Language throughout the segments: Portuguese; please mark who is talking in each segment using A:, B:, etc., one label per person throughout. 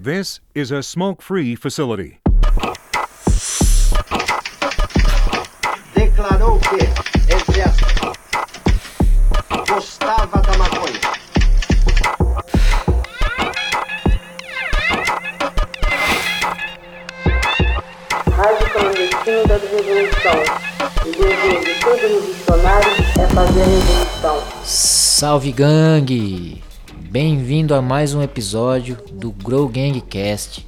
A: This is a smoke free facility.
B: declarou que, entre aspas, gostava da maconha.
C: Rádio clandestino da revolução. O dever de todo revolucionário é fazer a revolução.
D: Salve gangue! Bem-vindo a mais um episódio do Grow Gang Cast,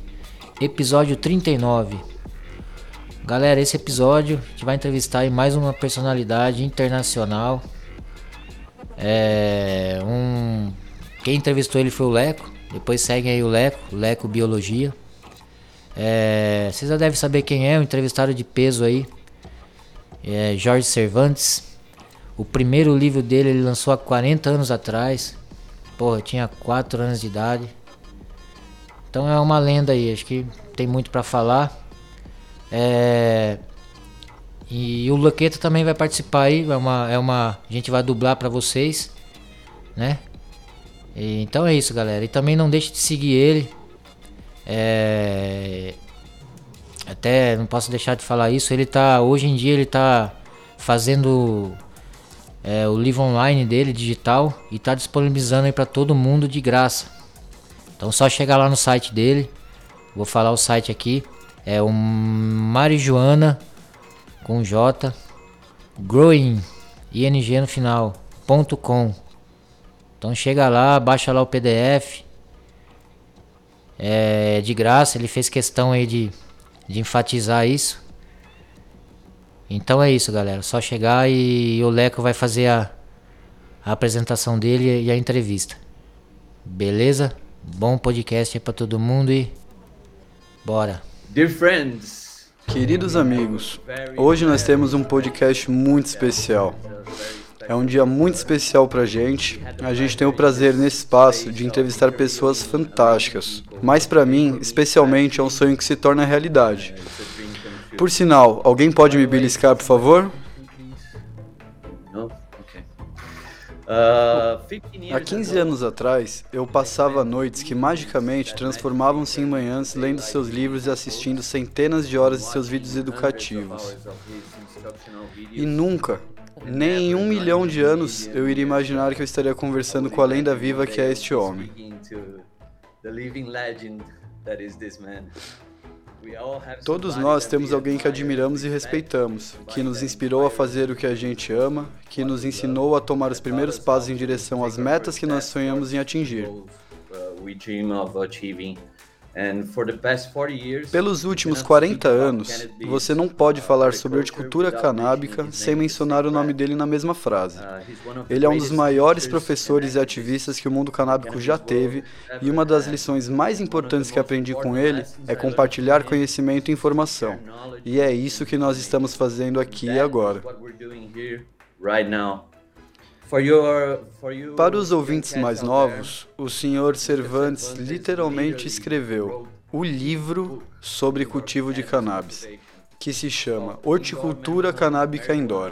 D: episódio 39. Galera, esse episódio a gente vai entrevistar mais uma personalidade internacional. É um quem entrevistou ele foi o Leco. Depois seguem aí o Leco, Leco Biologia. É, vocês já devem saber quem é, o entrevistado de peso aí. É Jorge Cervantes. O primeiro livro dele ele lançou há 40 anos atrás. Porra, eu tinha 4 anos de idade. Então é uma lenda aí, acho que tem muito para falar. É... E o Luqueta também vai participar aí, é uma, é uma, a gente vai dublar para vocês, né? E, então é isso, galera. E também não deixe de seguir ele. É... Até não posso deixar de falar isso. Ele tá hoje em dia ele tá fazendo é, o livro online dele digital e tá disponibilizando aí para todo mundo de graça. Então só chegar lá no site dele. Vou falar o site aqui. É o Marijuana com J Growing ING no final ponto .com. Então chega lá, baixa lá o PDF. É de graça, ele fez questão aí de, de enfatizar isso. Então é isso, galera. Só chegar e o Leco vai fazer a, a apresentação dele e a entrevista. Beleza? Bom podcast aí pra todo mundo e bora.
E: Dear friends,
F: Queridos amigos, hoje nós temos um podcast muito especial. É um dia muito especial pra gente. A gente tem o prazer nesse espaço de entrevistar pessoas fantásticas. Mas pra mim, especialmente, é um sonho que se torna realidade. Por sinal, alguém pode me beliscar, por favor?
E: Uh, 15 years
F: Há 15
E: ago,
F: anos atrás, eu passava noites que magicamente transformavam-se em manhãs lendo seus livros e assistindo centenas de horas de seus vídeos educativos. E nunca, nem em um milhão de anos, eu iria imaginar que eu estaria conversando com a lenda viva que é este homem. Todos nós temos alguém que admiramos e respeitamos, que nos inspirou a fazer o que a gente ama, que nos ensinou a tomar os primeiros passos em direção às metas que nós sonhamos em atingir.
E: We dream of achieving. And for the past 40 years,
F: Pelos últimos
E: cannot
F: 40
E: speak about
F: anos, você não pode falar sobre horticultura canábica sem mencionar o nome dele na mesma frase.
E: Uh,
F: Ele é um dos maiores professores e ativistas que o mundo canábico já teve, e uma das lições mais importantes que aprendi com ele é compartilhar conhecimento e informação. E é isso que nós estamos fazendo aqui e agora.
E: Right now. Your, you,
F: Para os ouvintes mais novos, o Sr. Cervantes literalmente escreveu o livro sobre cultivo de cannabis, que se chama Horticultura Canábica Indoor.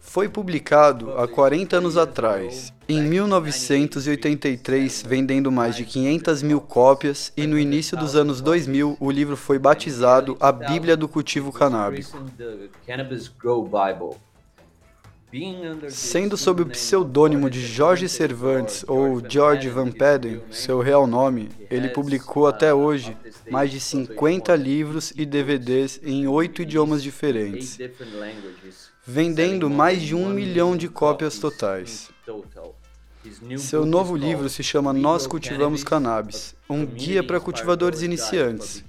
F: Foi publicado há 40 anos atrás, em 1983, vendendo mais de 500 mil cópias, e no início dos anos 2000, o livro foi batizado a Bíblia do Cultivo Canábico. Sendo sob o pseudônimo de Jorge Cervantes ou George Van Paden, seu real nome, ele publicou até hoje mais de 50 livros e DVDs em oito idiomas diferentes, vendendo mais de um milhão de cópias totais. Seu novo livro se chama Nós Cultivamos Cannabis, um guia para cultivadores iniciantes,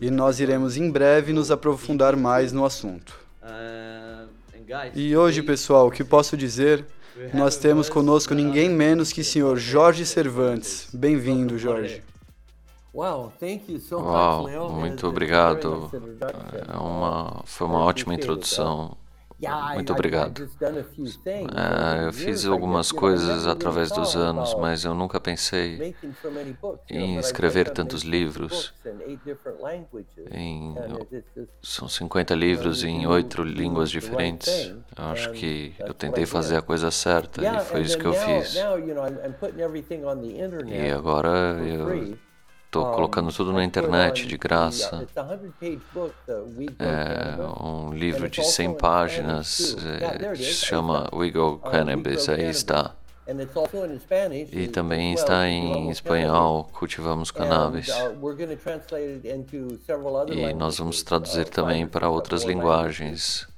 F: e nós iremos em breve nos aprofundar mais no assunto. E hoje, pessoal, o que posso dizer? Nós temos conosco ninguém menos que o senhor Jorge Cervantes. Bem-vindo, Jorge.
G: Uau,
H: muito obrigado. É uma, foi uma ótima introdução. Muito obrigado. É, eu fiz algumas coisas através dos anos, mas eu nunca pensei em escrever tantos livros. Em, são 50 livros em oito línguas diferentes. Eu acho que eu tentei fazer a coisa certa e foi isso que eu fiz. E agora eu Estou colocando tudo na internet de graça. É um livro de 100 páginas, é, se chama We Go Cannabis, aí está. E também está em espanhol, Cultivamos Cannabis. E nós vamos traduzir também para outras linguagens.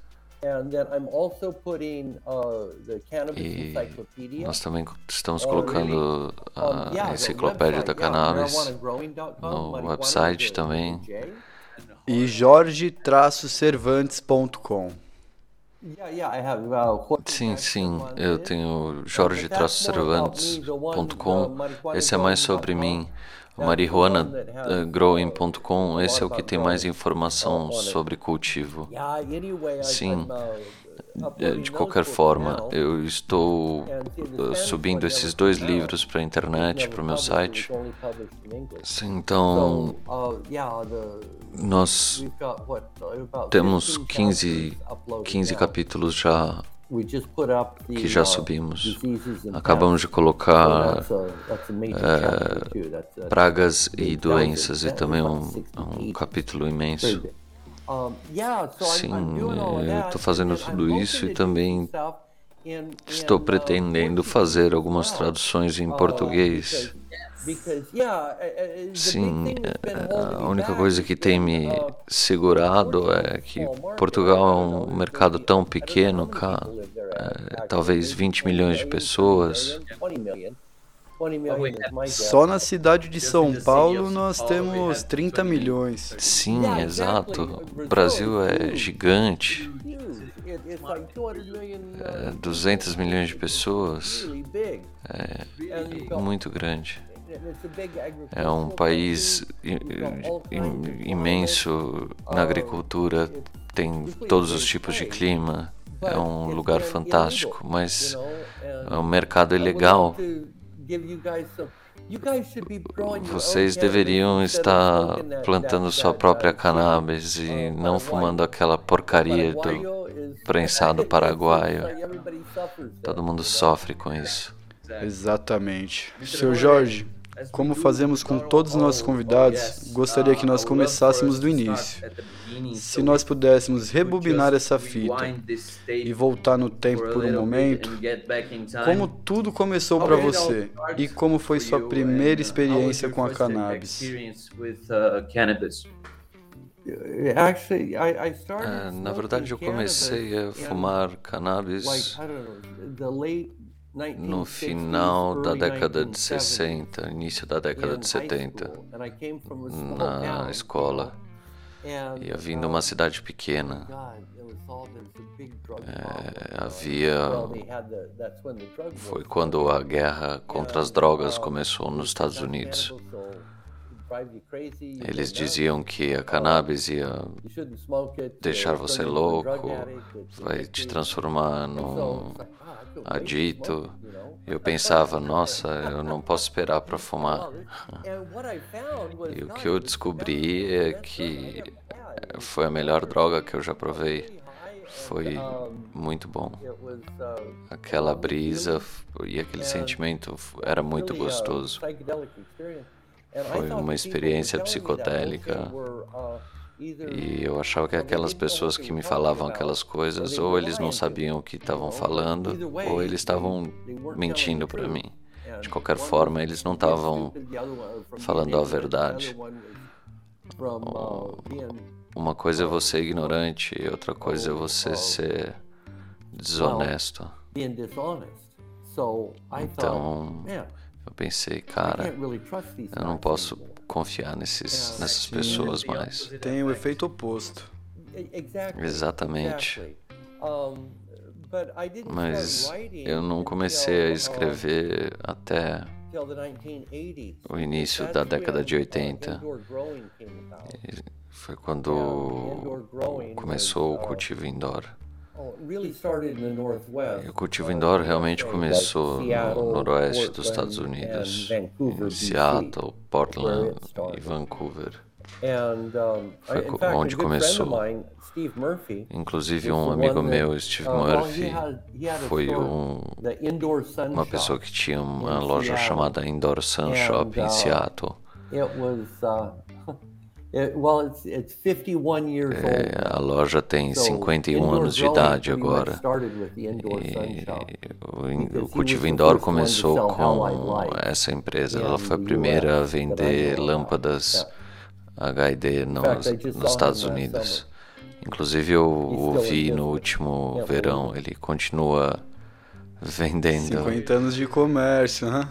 H: E nós também estamos colocando a enciclopédia da cannabis no website também.
F: E jorge-cervantes.com
H: Sim, sim, eu tenho jorge-cervantes.com. Esse é mais sobre mim. marihuanagrowing.com, esse é o que tem mais informação sobre cultivo. Sim, de qualquer forma, eu estou subindo esses dois livros para a internet, para o meu site. Então, nós temos 15, 15 capítulos já que já subimos. Acabamos de colocar é, pragas e doenças e também um, um capítulo imenso. Sim, estou fazendo tudo isso e também estou pretendendo fazer algumas traduções em português. Sim, a única coisa que tem me segurado é que Portugal é um mercado tão pequeno, cá, é, talvez 20 milhões de pessoas.
F: Só na cidade de São Paulo nós temos 30 milhões.
H: Sim, exato. O Brasil é gigante. É 200 milhões de pessoas. É muito grande. É um país imenso na agricultura, tem todos os tipos de clima. É um lugar fantástico, mas o mercado é legal vocês deveriam estar plantando sua própria cannabis e não fumando aquela porcaria do prensado paraguaio. Todo mundo sofre com isso.
F: Exatamente. Seu Jorge, como fazemos com todos os nossos convidados, gostaria que nós começássemos do início. Se nós pudéssemos rebobinar essa fita e voltar no tempo por um momento, como tudo começou para você e como foi sua primeira experiência com a cannabis?
H: É, na verdade, eu comecei a fumar cannabis no final da década de 60, início da década de 70, na escola. E eu vim de uma cidade pequena. É, havia. Foi quando a guerra contra as drogas começou nos Estados Unidos. Eles diziam que a cannabis ia deixar você louco, vai te transformar num adito. Eu pensava, nossa, eu não posso esperar para fumar. E o que eu descobri é que foi a melhor droga que eu já provei. Foi muito bom. Aquela brisa e aquele sentimento era muito gostoso. Foi uma experiência psicotélica. E eu achava que aquelas pessoas que me falavam aquelas coisas, ou eles não sabiam o que estavam falando, ou eles estavam mentindo para mim. De qualquer forma, eles não estavam falando a verdade. Uma coisa é você ignorante, e outra coisa é você ser desonesto. Então, eu pensei, cara, eu não posso confiar nesses, nessas pessoas mais.
F: Tem o efeito oposto.
H: Exatamente. Mas eu não comecei a escrever até o início da década de 80. Foi quando começou o cultivo indoor. O cultivo indoor realmente começou no noroeste dos Estados Unidos, em Seattle, Portland e Vancouver. Foi onde começou. Inclusive, um amigo meu, Steve Murphy, foi um, uma pessoa que tinha uma loja chamada Indoor Sun Shop em Seattle. É, a loja tem 51 anos de idade agora. E o, cultivo indoor começou com essa empresa. Ela foi a primeira a vender lâmpadas HID nos, nos Estados Unidos. Inclusive eu ouvi no último verão, ele continua vendendo.
F: 50 anos de comércio, né?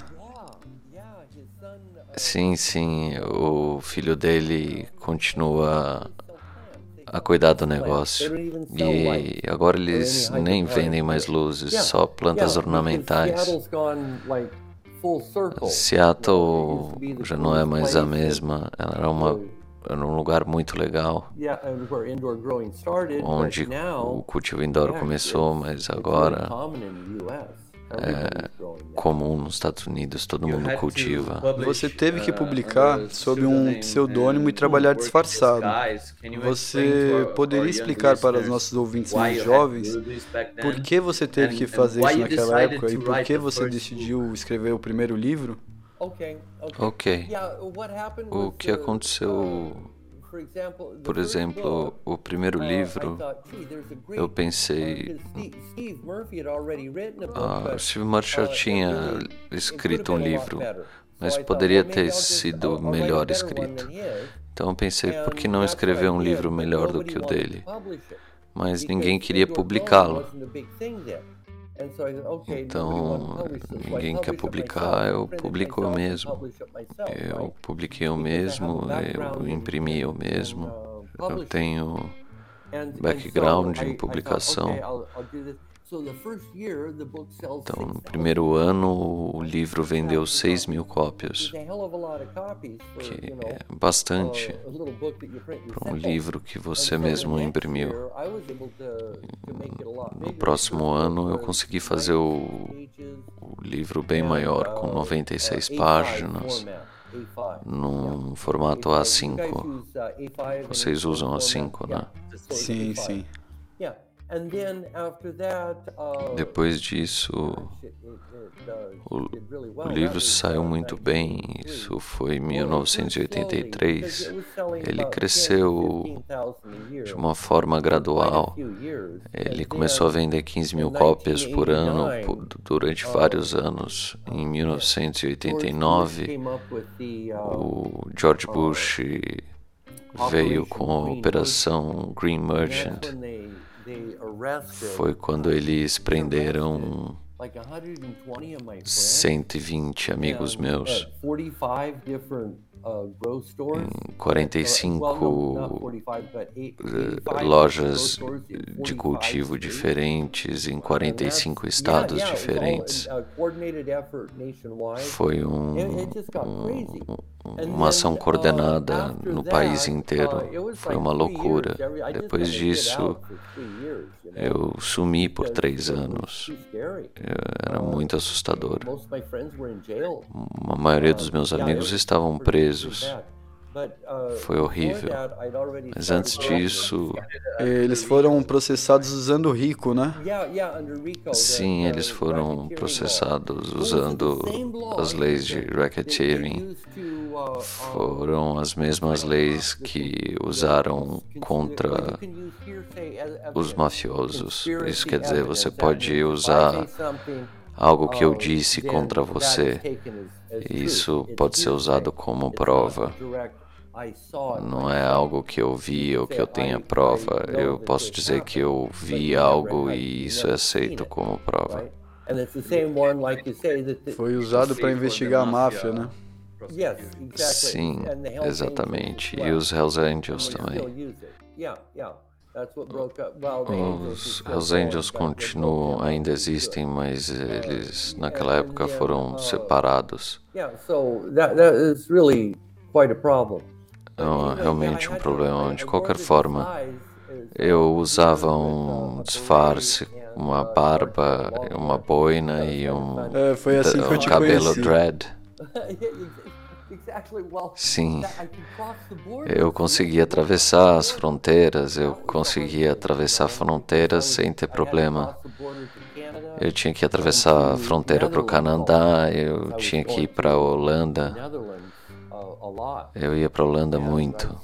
H: Sim, sim. O filho dele continua a cuidar do negócio. E agora eles nem vendem mais luzes, só plantas ornamentais. Seattle já não é mais a mesma. Ela era uma era um lugar muito legal, onde o cultivo indoor começou, mas agora é comum nos Estados Unidos, todo mundo cultiva.
F: Você teve que publicar sob um pseudônimo e trabalhar disfarçado. Você poderia explicar para os nossos ouvintes mais jovens por que você teve que fazer isso naquela época e por que você decidiu escrever o primeiro livro?
H: Ok. O que aconteceu por exemplo, o primeiro livro, eu pensei. Ah, Steve Murphy já tinha escrito um livro, mas poderia ter sido melhor escrito. Então eu pensei, por que não escrever um livro melhor do que o dele? Mas ninguém queria publicá-lo. Então, ninguém quer publicar, eu publico eu mesmo. Eu publiquei eu mesmo, eu imprimi eu mesmo. Eu tenho background em publicação. Então, no primeiro ano, o livro vendeu 6 mil cópias, que é bastante para um livro que você mesmo imprimiu. No próximo ano, eu consegui fazer o, o livro bem maior, com 96 páginas, num formato A5. Vocês usam A5, né?
F: Sim, sim.
H: Uh, Depois disso, o, o livro saiu muito bem. Isso foi em 1983. Ele cresceu de uma forma gradual. Ele começou a vender 15 mil cópias por ano durante uh, vários anos. Em 1989, o George Bush veio com a Operação Green Merchant foi quando eles prenderam 120 amigos meus 45 eh, lojas de cultivo diferentes, em 45 estados diferentes. Foi um, um, uma ação coordenada no país inteiro. Foi uma loucura. Depois disso, eu sumi por três anos. Era muito assustador. A maioria dos meus amigos estavam presos. Foi horrível. Mas antes disso.
F: Eles foram processados usando RICO, né?
H: Sim, eles foram processados usando as leis de racketeering. Foram as mesmas leis que usaram contra os mafiosos. Isso quer dizer, você pode usar algo que eu disse contra você. Isso pode ser usado como prova. Não é algo que eu vi ou que eu tenha prova. Eu posso dizer que eu vi algo e isso é aceito como prova.
F: Foi usado para investigar a máfia, né?
H: Sim, exatamente. E os Hells Angels também. Os Hells Angels continuam, ainda existem, mas eles naquela época foram separados. É realmente um problema. De qualquer forma, eu usava um disfarce, uma barba, uma boina e um,
F: é, foi assim que eu te
H: cabelo
F: conheci.
H: dread. Sim, eu conseguia atravessar as fronteiras, eu conseguia atravessar fronteiras sem ter problema. Eu tinha que atravessar a fronteira para o Canadá, eu tinha que ir para a Holanda. Eu ia para a Holanda muito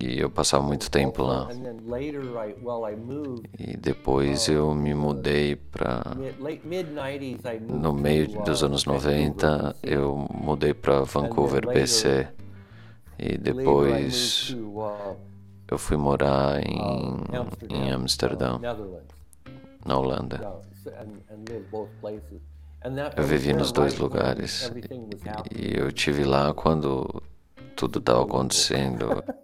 H: e eu passava muito tempo lá. E depois eu me mudei para. No meio dos anos 90, eu mudei para Vancouver, BC. E depois eu fui morar em, em Amsterdã, na Holanda. Eu vivi nos dois lugares e eu tive lá quando tudo estava acontecendo.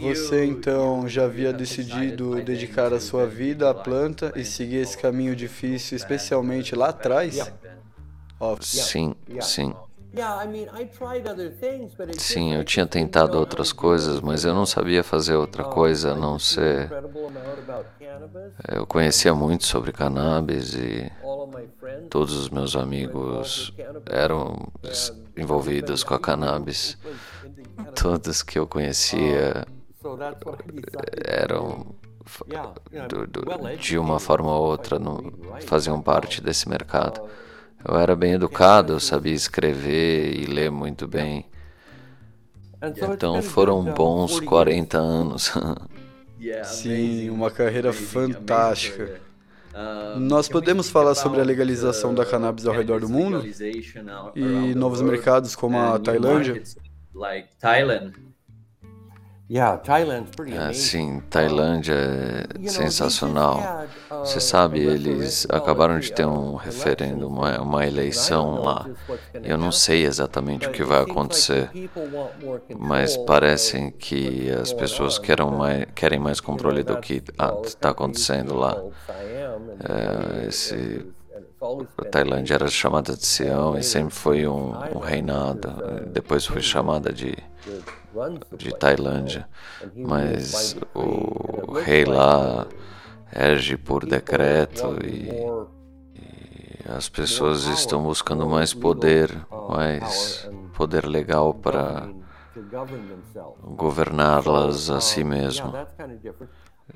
F: Você então já havia decidido dedicar a sua vida à planta e seguir esse caminho difícil, especialmente lá atrás?
H: Sim, sim. Sim, eu tinha tentado outras coisas, mas eu não sabia fazer outra coisa a não ser. Eu conhecia muito sobre cannabis e todos os meus amigos eram envolvidos com a cannabis. Todos que eu conhecia eram do, do, de uma forma ou outra no, faziam parte desse mercado. Eu era bem educado, sabia escrever e ler muito bem. Então foram bons 40 anos.
F: Sim, uma carreira fantástica. Nós podemos falar sobre a legalização da cannabis ao redor do mundo e novos mercados como a Tailândia?
H: Ah, sim, Tailândia é sensacional. Você sabe, eles acabaram de ter um referendo, uma, uma eleição lá. Eu não sei exatamente o que vai acontecer, mas parecem que as pessoas querem mais, querem mais controle do que está acontecendo lá. É, esse a Tailândia era chamada de Sião e sempre foi um, um reinado. Depois foi chamada de de Tailândia, mas o rei lá erge por decreto e, e as pessoas estão buscando mais poder, mais poder legal para governá-las a si mesmo.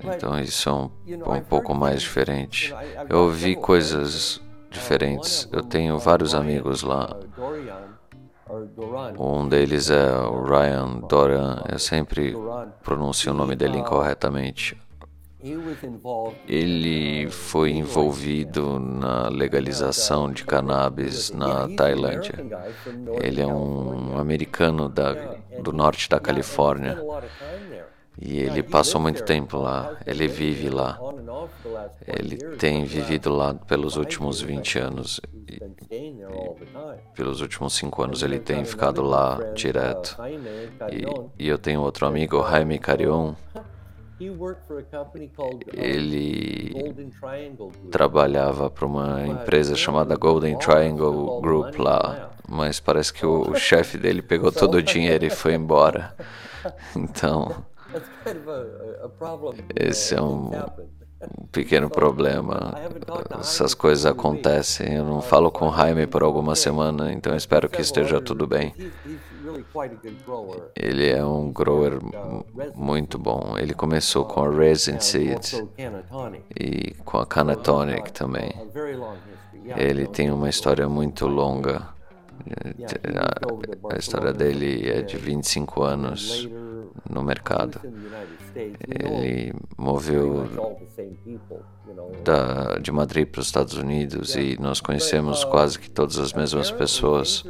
H: Então isso é um, um pouco mais diferente. Eu ouvi coisas diferentes. Eu tenho vários amigos lá um deles é o Ryan Doran. Eu sempre pronuncio o nome dele incorretamente. Ele foi envolvido na legalização de cannabis na Tailândia. Ele é um americano da, do norte da Califórnia. E ele passou muito tempo lá, ele vive lá. Ele tem vivido lá pelos últimos 20 anos. E, e pelos últimos 5 anos ele tem ficado lá direto. E, e eu tenho outro amigo, Jaime Carion. Ele trabalhava para uma empresa chamada Golden Triangle Group lá, mas parece que o chefe dele pegou todo o dinheiro e foi embora. Então, esse é um, um pequeno problema. Essas coisas acontecem. Eu não falo com Jaime por alguma semana, então espero que esteja tudo bem. Ele é um grower muito bom. Ele começou com a Resin Seeds e com a Canatonic também. Ele tem uma história muito longa. A, a história dele é de 25 anos no mercado. Ele moveu da, de Madrid para os Estados Unidos e nós conhecemos quase que todas as mesmas pessoas.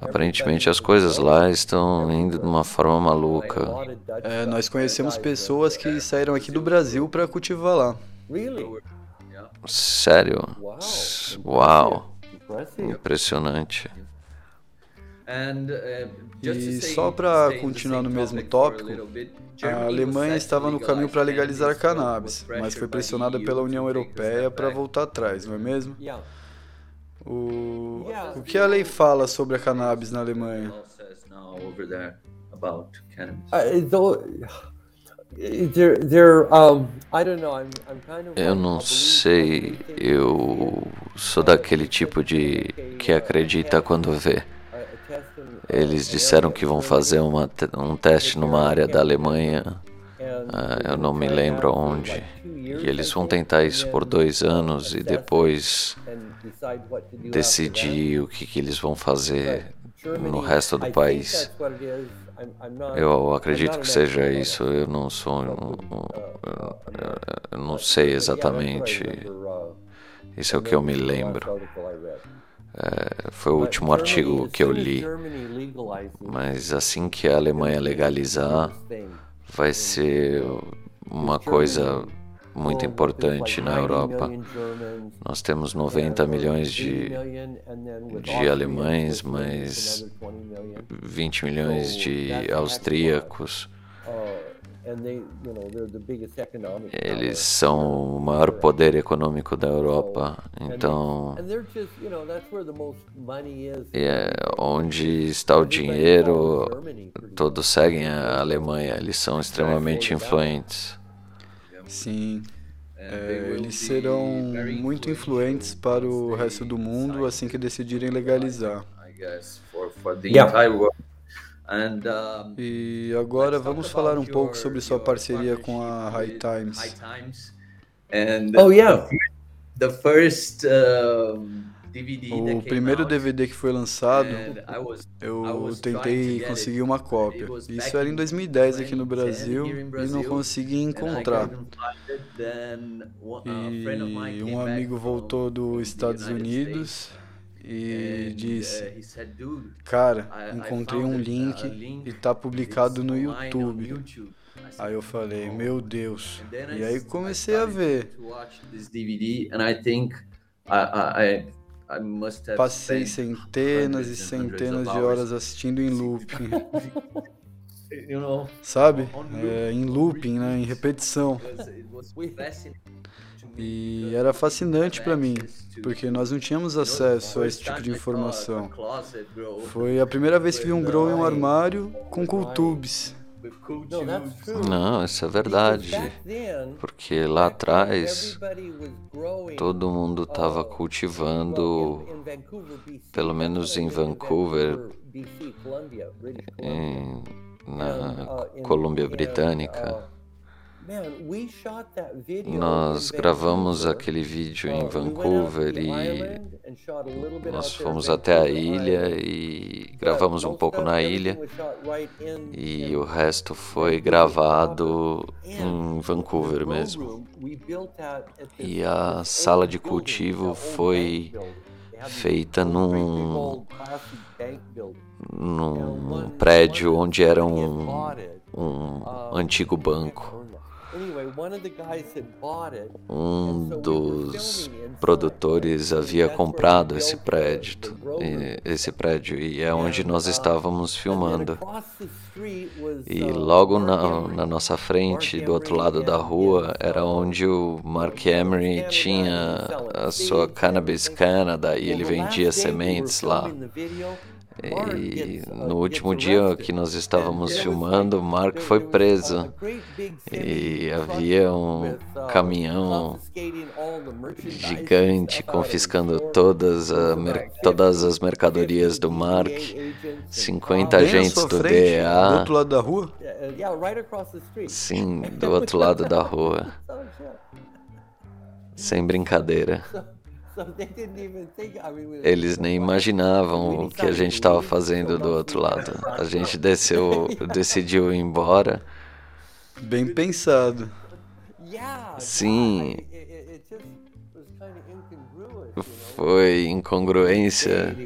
H: Aparentemente as coisas lá estão indo de uma forma maluca.
F: É, nós conhecemos pessoas que saíram aqui do Brasil para cultivar lá.
H: Sério? Uau! Impressionante.
F: Uh, e só para continuar no mesmo tópico, a Alemanha estava no caminho para legalizar a cannabis, mas foi pressionada pela União Europeia para voltar atrás, não é mesmo? O, o que a lei fala sobre a cannabis na Alemanha?
H: Eu não sei, eu sou daquele tipo de que acredita quando vê. Eles disseram que vão fazer uma, um teste numa área da Alemanha, uh, eu não me lembro onde. E eles vão tentar isso por dois anos e depois decidir o que, que eles vão fazer no resto do país. Eu acredito que seja isso. Eu não sou. Eu não sei exatamente. Isso é o que eu me lembro. É, foi o último artigo que eu li. Mas assim que a Alemanha legalizar, vai ser uma coisa muito importante na Europa. Nós temos 90 milhões de, de alemães, mas 20 milhões de austríacos. Eles são o maior poder econômico da Europa, então é onde está o dinheiro, todos seguem a Alemanha, eles são extremamente influentes.
F: Sim. É, eles serão muito influentes para o resto do mundo assim que decidirem legalizar. E agora vamos falar um pouco sobre sua parceria com a High Times.
E: Oh yeah. The first
F: o primeiro DVD que foi lançado, eu tentei conseguir uma cópia. Isso era em 2010 aqui no Brasil e não consegui encontrar. E um amigo voltou dos Estados Unidos e disse: Cara, encontrei um link e está publicado no YouTube. Aí eu falei: Meu Deus. E aí comecei a ver. Passei centenas e centenas de horas assistindo em looping. Sabe? É, em looping, né? em repetição. E era fascinante para mim, porque nós não tínhamos acesso a esse tipo de informação. Foi a primeira vez que vi um grow em um armário com cultubes.
H: Não, isso é verdade. Porque lá atrás todo mundo estava cultivando, pelo menos em Vancouver, em, na Colômbia Britânica. Nós gravamos aquele vídeo em Vancouver e nós fomos até a ilha e gravamos um pouco na ilha e o resto foi gravado em Vancouver mesmo. E a sala de cultivo foi feita num, num prédio onde era um, um antigo banco. Um dos produtores havia comprado esse prédio, esse prédio e é onde nós estávamos filmando. E logo na, na nossa frente, do outro lado da rua, era onde o Mark Emery tinha a sua Cannabis Canada e ele vendia sementes lá. E no último dia que nós estávamos filmando, Mark foi preso e havia um caminhão gigante confiscando todas, a, todas as mercadorias do Mark, 50 agentes do DEA.
F: Do outro lado da rua?
H: Sim, do outro lado da rua. Sem brincadeira. Eles nem imaginavam o que a gente estava fazendo do outro lado. A gente desceu, decidiu ir embora.
F: Bem pensado.
H: Sim. Foi incongruência.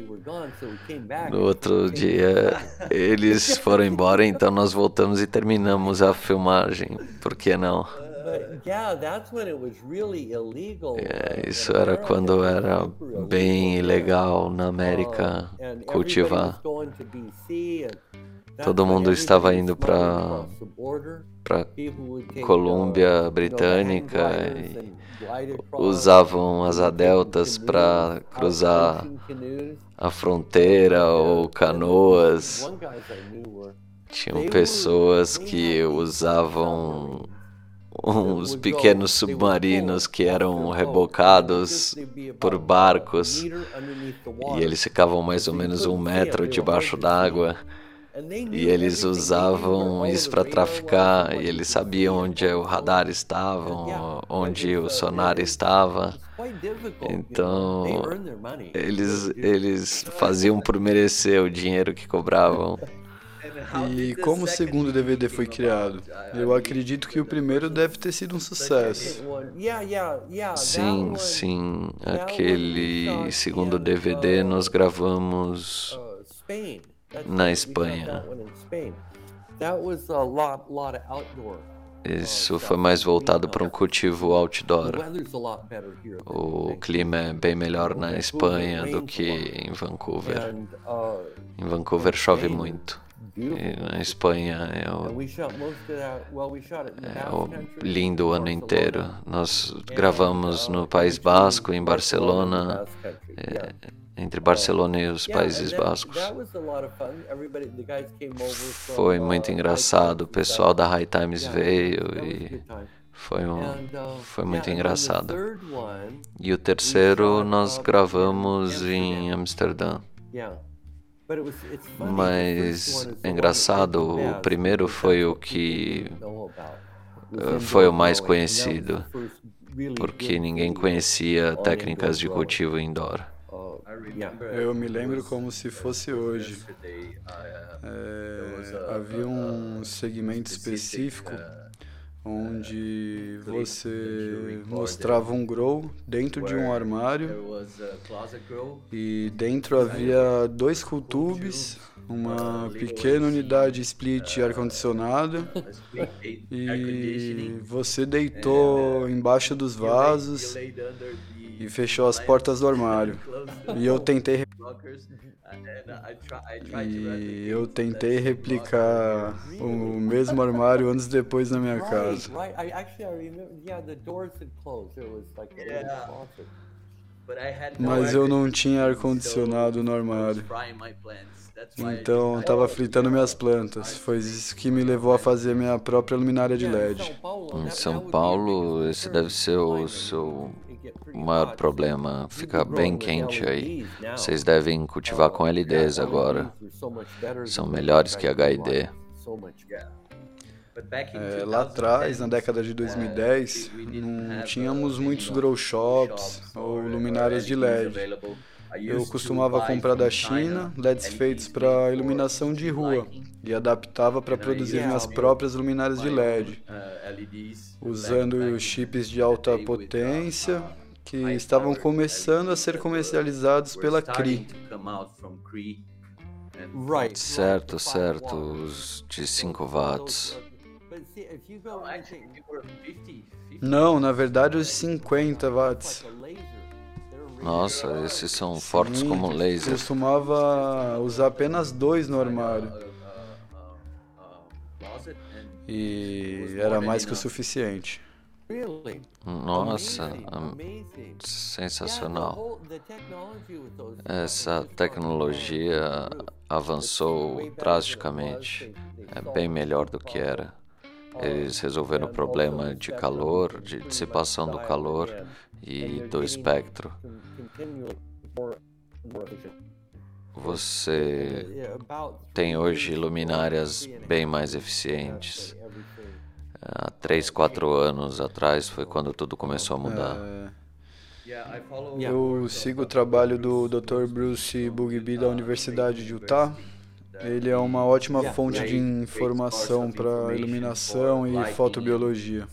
H: No outro dia eles foram embora, então nós voltamos e terminamos a filmagem. Por que não? É, isso era quando era bem ilegal na América uh, cultivar. Todo mundo estava indo para para Colômbia Britânica e usavam as adeltas para cruzar a fronteira ou canoas. Tinham pessoas que usavam uns pequenos submarinos que eram rebocados por barcos e eles ficavam mais ou menos um metro debaixo d'água E eles usavam isso para traficar, e eles sabiam onde o radar estava, onde o sonar estava. Então, eles, eles faziam por merecer o dinheiro que cobravam.
F: E como o segundo DVD foi criado? Eu acredito que o primeiro deve ter sido um sucesso.
H: Sim, sim. Aquele segundo DVD nós gravamos na Espanha. Isso foi mais voltado para um cultivo outdoor. O clima é bem melhor na Espanha do que em Vancouver. Em Vancouver chove muito. Na Espanha é o, é o lindo ano inteiro. Nós gravamos no País Basco, em Barcelona, é, entre Barcelona e os Países Bascos. Foi muito engraçado. O pessoal da High Times veio e foi, um, foi muito engraçado. E o terceiro nós gravamos em Amsterdã. Mas é engraçado, o primeiro foi o que eh, foi o mais conhecido, porque ninguém conhecia técnicas de cultivo indoor.
F: Eu me lembro como se fosse hoje. É, havia um segmento específico onde você mostrava um grow dentro de um armário e dentro havia dois cool tubes, uma pequena unidade split ar-condicionado e você deitou embaixo dos vasos e fechou as portas do armário. E eu tentei e eu tentei replicar o mesmo armário anos depois na minha casa. Mas eu não tinha ar-condicionado no armário. Então estava fritando minhas plantas. Foi isso que me levou a fazer minha própria luminária de LED.
H: Em São Paulo, esse deve ser o seu maior problema. Fica bem quente aí. Vocês devem cultivar com LDs agora. São melhores que HID.
F: É, lá atrás, na década de 2010, não tínhamos muitos grow shops ou luminárias de LED. Eu costumava comprar da China LEDs feitos para iluminação de rua e adaptava para produzir minhas próprias luminárias de LED, usando chips de alta potência que estavam começando a ser comercializados pela CRI.
H: Certo, certo, os de 5 watts.
F: Não, na verdade os 50 watts.
H: Nossa, esses são fortes Sim, como laser.
F: Costumava usar apenas dois no armário. E era mais que o suficiente.
H: Nossa, sensacional. Essa tecnologia avançou drasticamente. É bem melhor do que era. Eles resolveram o problema de calor, de dissipação do calor e do espectro. Você tem hoje luminárias bem mais eficientes. Há três, quatro anos atrás foi quando tudo começou a mudar.
F: Eu sigo o trabalho do Dr. Bruce Bugby da Universidade de Utah. Ele é uma ótima fonte de informação para iluminação e fotobiologia.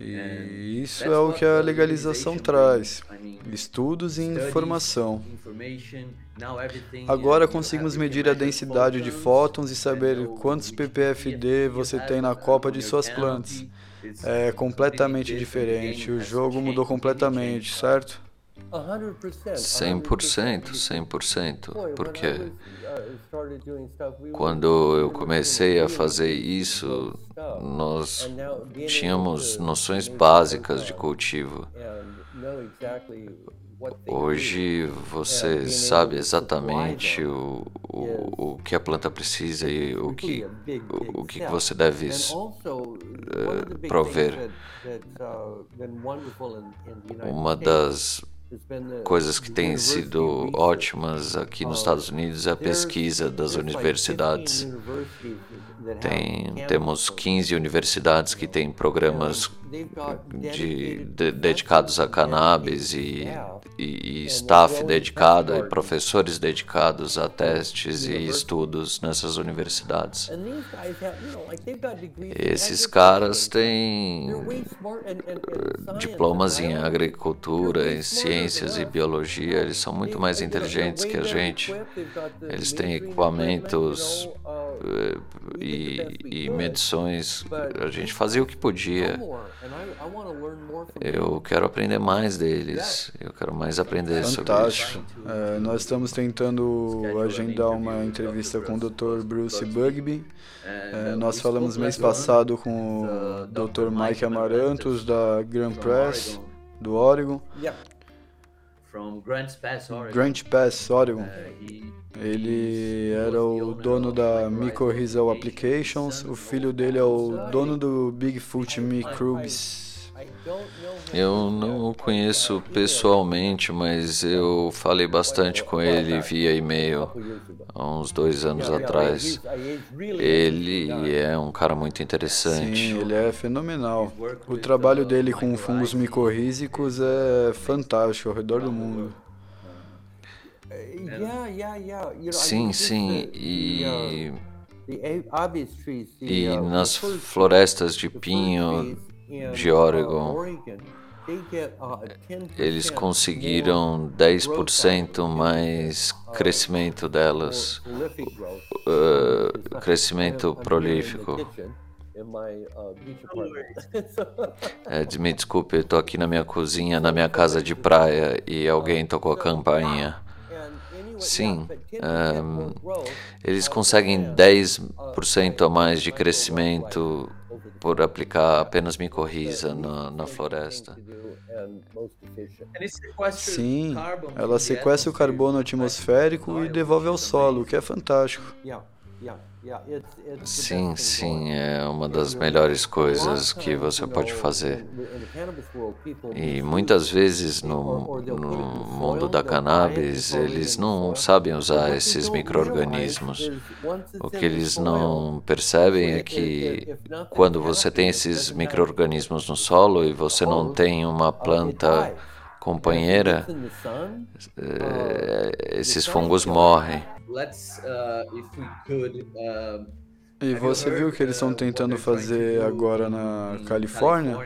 F: E isso é o que a legalização traz: estudos e informação. Agora conseguimos medir a densidade de fótons e saber quantos ppfd você tem na copa de suas plantas. É completamente diferente. O jogo mudou completamente, certo?
H: 100%, 100%. Porque quando eu comecei a fazer isso, nós tínhamos noções básicas de cultivo. Hoje você sabe exatamente o, o, o que a planta precisa e o que, o, o que você deve uh, prover. Uma das coisas que têm sido ótimas aqui nos Estados Unidos é a pesquisa das universidades. Tem, temos 15 universidades que têm programas de, de, dedicados a cannabis e, e, e staff dedicado e professores dedicados a testes e estudos nessas universidades. Esses caras têm eh, diplomas em agricultura, em ciências e biologia, eles são muito mais inteligentes que a gente. Eles têm equipamentos eh, e, e medições. A gente fazia o que podia. Eu quero aprender mais deles. Eu quero mais aprender
F: Fantástico.
H: sobre isso.
F: É, nós estamos tentando agendar uma entrevista com o Dr. Bruce Bugby. É, nós falamos mês passado com o Dr. Mike Amarantos da Grand Press do Oregon. Grant Pass, Oregon. Ele era o dono da Mycorrhizal Applications. O filho dele é o dono do Bigfoot Microbes.
H: Eu não o conheço pessoalmente, mas eu falei bastante com ele via e-mail há uns dois anos atrás. Ele é um cara muito interessante.
F: Sim, ele é fenomenal. O trabalho dele com fungos micorrízicos é fantástico ao redor do mundo.
H: Sim, sim, e, e nas florestas de pinho de Oregon, eles conseguiram 10% mais crescimento delas, uh, crescimento prolífico. É, me desculpe, eu estou aqui na minha cozinha, na minha casa de praia e alguém tocou a campainha. Sim, um, eles conseguem 10% a mais de crescimento por aplicar apenas micorriza na, na floresta.
F: Sim, ela sequestra o carbono atmosférico e devolve ao solo, o que é fantástico.
H: Sim, sim, é uma das melhores coisas que você pode fazer. E muitas vezes no, no mundo da cannabis, eles não sabem usar esses micro-organismos. O que eles não percebem é que quando você tem esses micro-organismos no solo e você não tem uma planta companheira, eh, esses fungos morrem.
F: E você viu o que eles estão tentando fazer agora na Califórnia?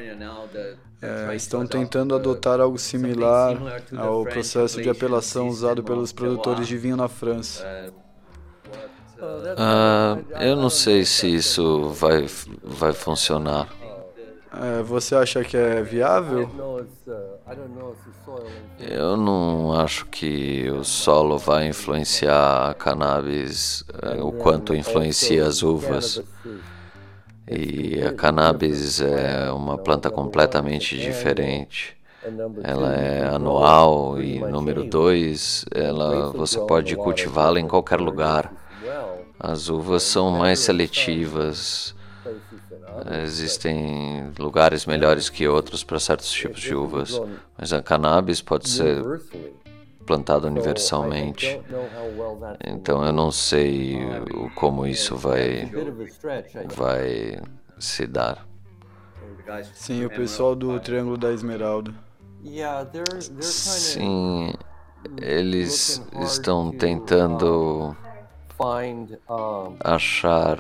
F: É, estão tentando adotar algo similar ao processo de apelação usado pelos produtores de vinho na França.
H: Uh, eu não sei se isso vai, vai funcionar.
F: É, você acha que é viável?
H: Eu não acho que o solo vai influenciar a cannabis é, o quanto influencia as uvas. E a cannabis é uma planta completamente diferente. Ela é anual e número dois, ela você pode cultivá-la em qualquer lugar. As uvas são mais seletivas. Existem lugares melhores que outros para certos tipos de uvas, mas a cannabis pode ser plantada universalmente. Então eu não sei como isso vai vai se dar.
F: Sim, o pessoal do Triângulo da Esmeralda.
H: Sim, eles estão tentando achar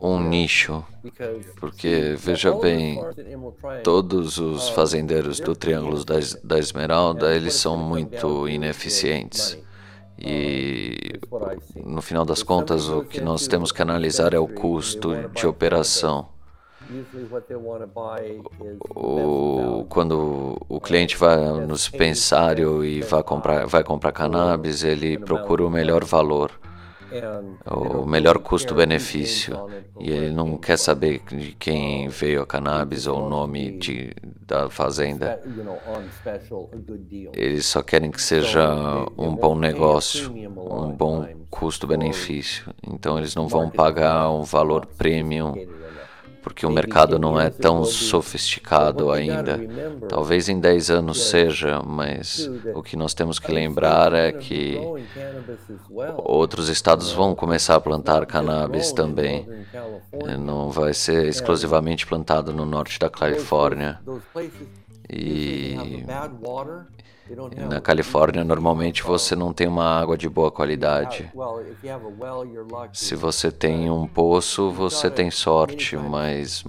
H: um nicho, porque veja bem, todos os fazendeiros do Triângulo da Esmeralda eles são muito ineficientes. E no final das contas, o que nós temos que analisar é o custo de operação. O, quando o cliente vai no dispensário e vai comprar, vai comprar cannabis, ele procura o melhor valor o melhor custo-benefício. e ele não quer saber de quem veio a cannabis ou o nome de, da fazenda. Eles só querem que seja um bom negócio, um bom custo-benefício. Então eles não vão pagar um valor premium porque o mercado não é tão sofisticado ainda. Talvez em 10 anos seja, mas o que nós temos que lembrar é que outros estados vão começar a plantar cannabis também. Não vai ser exclusivamente plantado no norte da Califórnia. E na Califórnia, normalmente você não tem uma água de boa qualidade. Se você tem um poço, você tem sorte, mas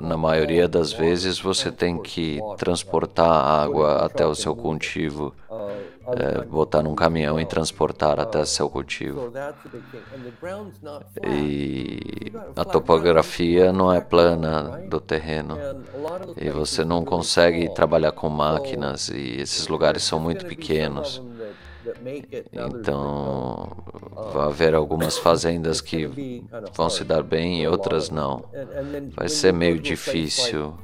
H: na maioria das vezes você tem que transportar a água até o seu cultivo é, botar num caminhão e transportar até seu cultivo. E a topografia não é plana do terreno. E você não consegue trabalhar com máquinas e esses lugares são muito pequenos. Então, vai haver algumas fazendas que vão se dar bem e outras não. Vai ser meio difícil.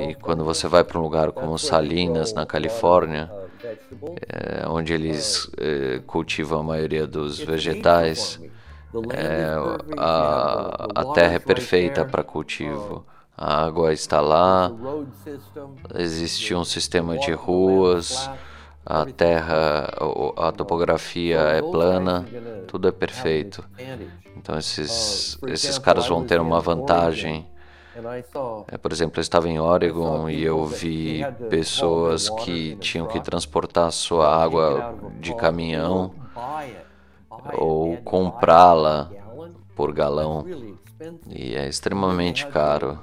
H: E quando você vai para um lugar como Salinas, na Califórnia, é, onde eles é, cultivam a maioria dos vegetais, é, a, a terra é perfeita para cultivo. A água está lá, existe um sistema de ruas, a terra, a topografia é plana, tudo é perfeito. Então esses, esses caras vão ter uma vantagem é, por exemplo, eu estava em Oregon e eu vi pessoas que tinham que transportar sua água de caminhão ou comprá-la por galão. E é extremamente caro.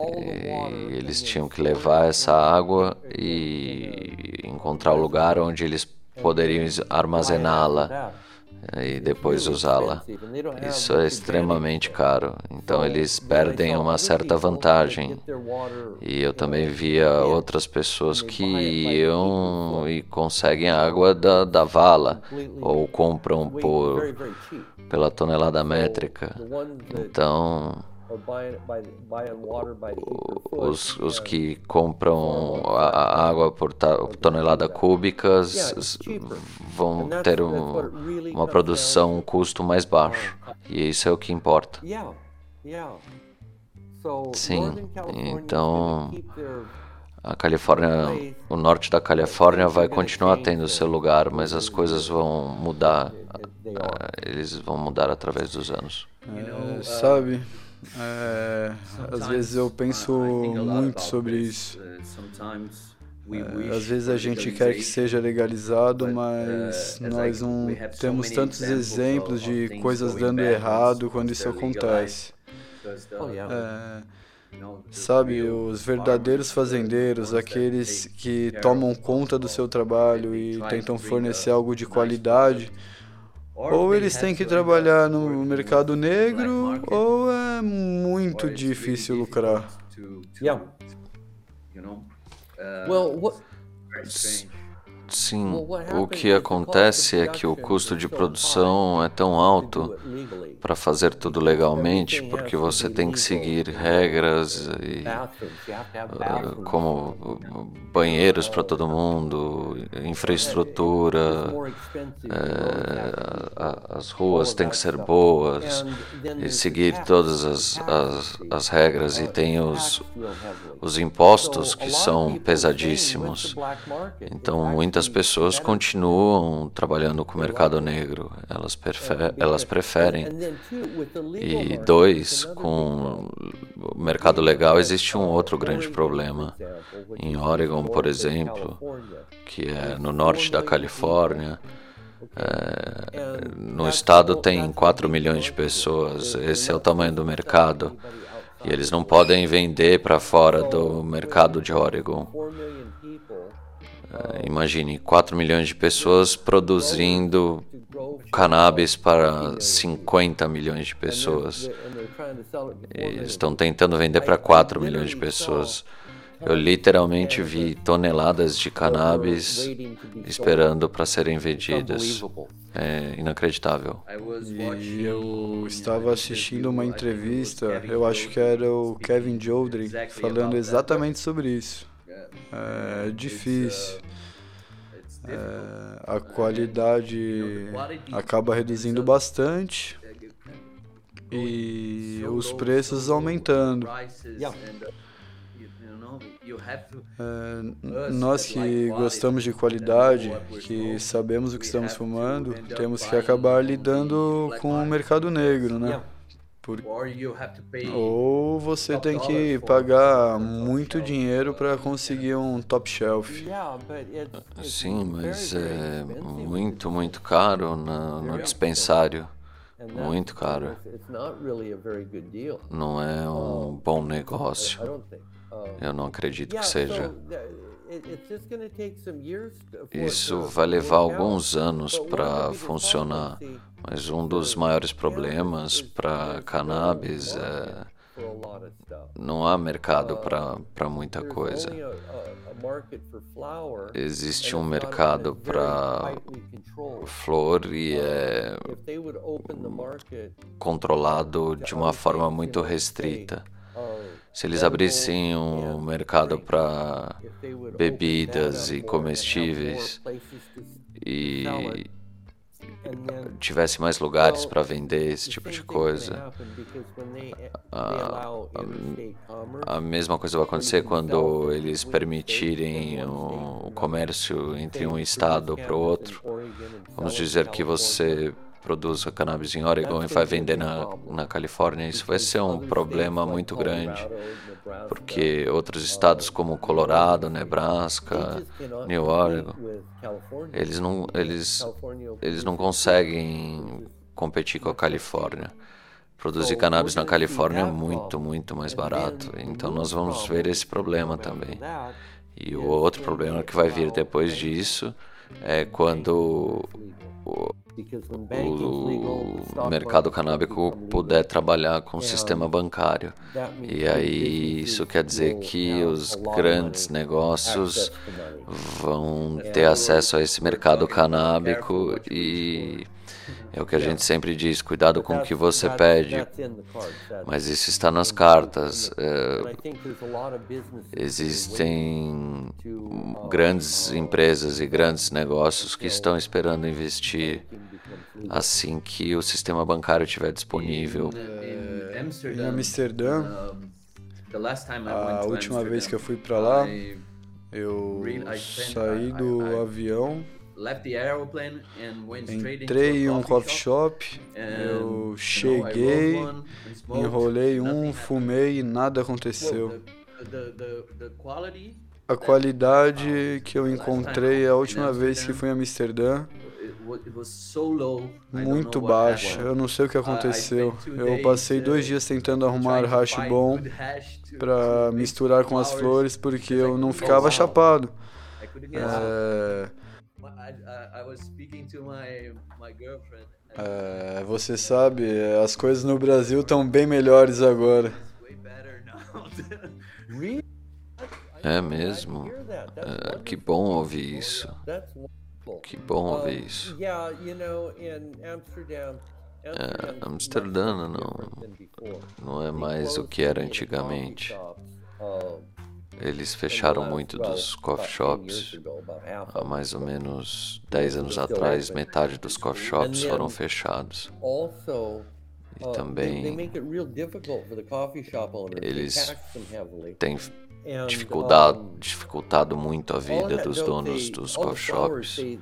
H: E eles tinham que levar essa água e encontrar o lugar onde eles poderiam armazená-la e depois usá-la. Isso é extremamente caro, então eles perdem uma certa vantagem. E eu também via outras pessoas que iam e conseguem água da, da vala ou compram por pela tonelada métrica. Então os, os que compram a água por tonelada cúbica vão ter um, uma produção, um custo mais baixo. E isso é o que importa. Sim, então a Califórnia, o norte da Califórnia vai continuar tendo seu lugar, mas as coisas vão mudar. Eh, eles vão mudar através dos anos.
F: É, sabe? É, às vezes eu penso muito sobre isso. É, às vezes a gente quer que seja legalizado, mas nós não temos tantos exemplos de coisas dando errado quando isso acontece. É, sabe, os verdadeiros fazendeiros, aqueles que tomam conta do seu trabalho e tentam fornecer algo de qualidade, ou eles têm que trabalhar no mercado negro, ou é muito difícil lucrar.
H: Sim, o que acontece é que o custo de produção é tão alto para fazer tudo legalmente, porque você tem que seguir regras e, uh, como banheiros para todo mundo, infraestrutura, é, as ruas têm que ser boas e seguir todas as, as, as regras e tem os, os impostos que são pesadíssimos. Então, muitas muitas pessoas continuam trabalhando com o mercado negro, elas, elas preferem. E dois, com o mercado legal existe um outro grande problema. Em Oregon, por exemplo, que é no norte da Califórnia, é, no estado tem 4 milhões de pessoas, esse é o tamanho do mercado. E eles não podem vender para fora do mercado de Oregon. Uh, imagine 4 milhões de pessoas produzindo cannabis para 50 milhões de pessoas. Eles estão tentando vender para 4 milhões de pessoas. Eu literalmente vi toneladas de cannabis esperando para serem vendidas. É inacreditável.
F: E eu estava assistindo uma entrevista, eu acho que era o Kevin Jodrey, falando exatamente sobre isso. É difícil. É, a qualidade acaba reduzindo bastante. e os preços aumentando. É, nós que gostamos de qualidade, que sabemos o que estamos fumando, temos que acabar lidando com o mercado negro, né? Por... Ou você tem que pagar muito dinheiro para conseguir um top shelf.
H: Sim, mas é muito, muito caro no, no dispensário. Muito caro. Não é um bom negócio. Eu não acredito que seja. Isso vai levar alguns anos para funcionar, mas um dos maiores problemas para cannabis é não há mercado para muita coisa. Existe um mercado para flor e é controlado de uma forma muito restrita. Se eles abrissem um mercado para bebidas e comestíveis e tivesse mais lugares para vender esse tipo de coisa. A, a, a, mesma coisa vai acontecer quando eles permitirem o, comércio entre um estado para o outro. Vamos dizer que você produz a cannabis em Oregon e vai vender na, na Califórnia, isso vai ser um problema muito grande, porque outros estados como Colorado, Nebraska, New Oregon, eles não, eles, eles não conseguem competir com a Califórnia. Produzir cannabis na Califórnia é muito, muito mais barato. Então nós vamos ver esse problema também. E o outro problema que vai vir depois disso é quando o mercado canábico puder trabalhar com o sistema bancário. E aí isso quer dizer que os grandes negócios vão ter acesso a esse mercado canábico e é o que a gente sempre diz, cuidado com o que você pede. Mas isso está nas cartas. É, existem grandes empresas e grandes negócios que estão esperando investir assim que o sistema bancário estiver disponível.
F: Em Amsterdã, a última vez que eu fui para lá, eu saí do avião Entrei em um coffee shop, eu cheguei, enrolei um, fumei e nada aconteceu. A qualidade que eu encontrei a última vez que fui a Amsterdã muito baixa. Eu não sei o que aconteceu. Eu passei dois dias tentando arrumar hash bom para misturar com as flores porque eu não ficava chapado. É... É, você sabe, as coisas no Brasil estão bem melhores agora.
H: É mesmo? É, que bom ouvir isso. Que bom ouvir isso. É, Amsterdã não, não é mais o que era antigamente. Eles fecharam muito dos coffee shops. Há mais ou menos 10 anos atrás, metade dos coffee shops foram fechados. E também eles têm dificultado, dificultado muito a vida dos donos dos coffee shops. E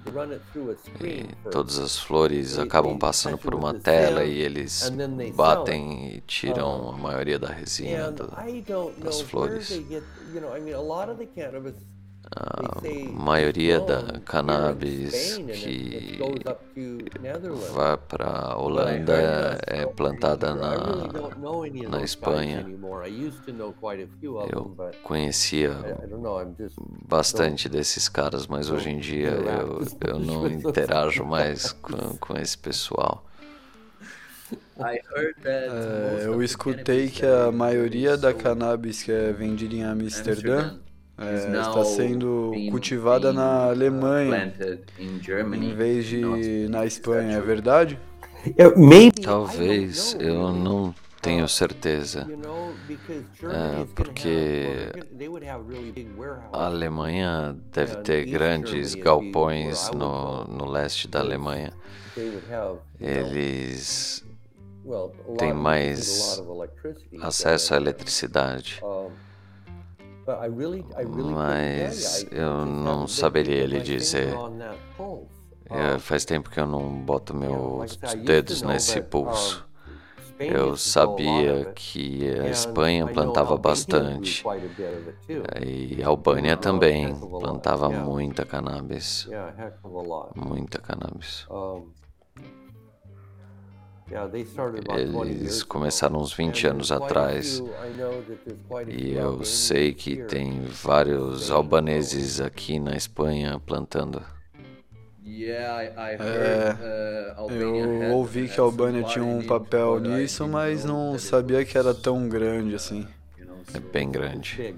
H: todas as flores acabam passando por uma tela e eles batem e tiram a maioria da resina das flores. A maioria da cannabis que vai para a Holanda é plantada na, na Espanha. Eu conhecia bastante desses caras, mas hoje em dia eu, eu não interajo mais com, com esse pessoal.
F: É, eu escutei que a maioria da cannabis que é vendida em Amsterdã é, está sendo cultivada na Alemanha em vez de na Espanha, é verdade?
H: Talvez, eu não tenho certeza. É, porque a Alemanha deve ter grandes galpões no, no leste da Alemanha. Eles tem mais acesso à eletricidade. Mas eu não saberia lhe dizer. É, faz tempo que eu não boto meus dedos nesse pulso. Eu sabia que a Espanha plantava bastante. E a Albânia também plantava muita cannabis. Muita cannabis. Eles começaram uns 20 anos atrás e eu sei que tem vários albaneses aqui na Espanha plantando.
F: É, eu ouvi que a Albânia tinha um papel nisso, mas não sabia que era tão grande assim.
H: É bem grande.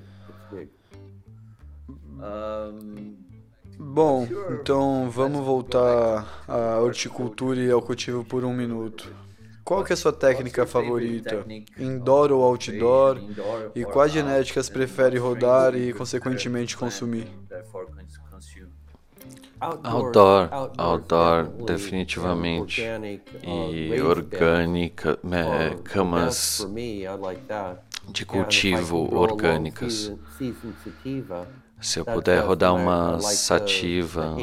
F: Bom, então vamos voltar à horticultura e ao cultivo por um minuto. Qual que é a sua técnica favorita? Indoor ou outdoor? E quais genéticas prefere rodar e, consequentemente, consumir?
H: Outdoor, outdoor, definitivamente. E orgânica, é, camas de cultivo orgânicas. Se eu puder rodar uma sativa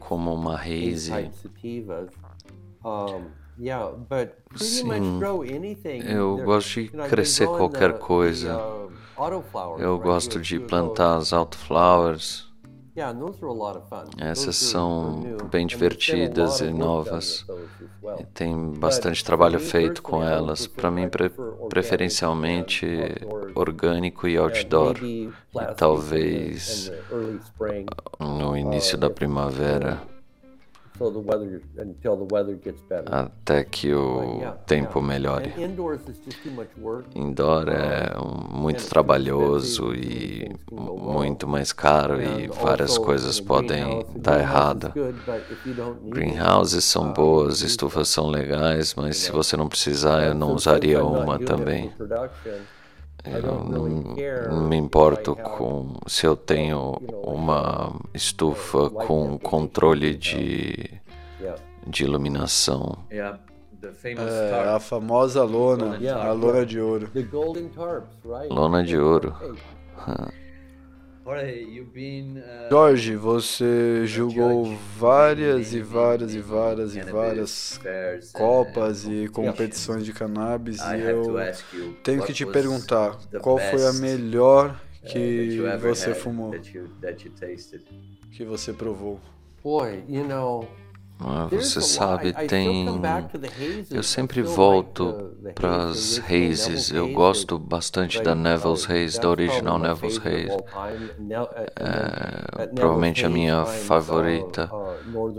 H: como uma haze, sim, eu gosto de crescer qualquer coisa. Eu gosto de plantar as autoflowers. Essas são bem divertidas e novas. E tem bastante trabalho feito com elas. Para mim, preferencialmente orgânico e outdoor. E talvez no início da primavera até que o tempo melhore. Indoor é muito trabalhoso e muito mais caro e várias coisas podem dar errado. Greenhouses são uh, boas, estufas são legais, mas se você não precisar, eu não usaria uma também. Eu não, não, me importo com se eu tenho uma estufa com controle de, de iluminação.
F: É, a famosa lona, a lona de ouro.
H: Lona de ouro.
F: Uh, Jorge, você julgou várias e várias e várias e várias copas e competições de cannabis e eu tenho que te perguntar qual foi a melhor uh, que você fumou, que você provou.
B: Boy, you know,
H: você sabe, tem. Eu sempre volto para as Hazes. Eu gosto bastante da Neville's Haze, da original Neville's Haze. É, provavelmente a minha favorita,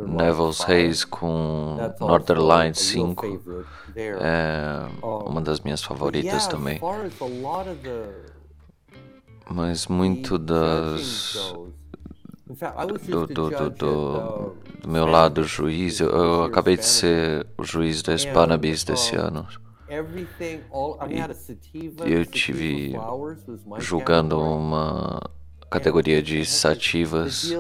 H: Neville's Haze com Northern Lights 5. É uma das minhas favoritas também. Mas muito das do, do, do, do, do meu lado juiz, eu, eu acabei de ser o juiz da Spanabis desse ano. E eu tive julgando uma categoria de sativas e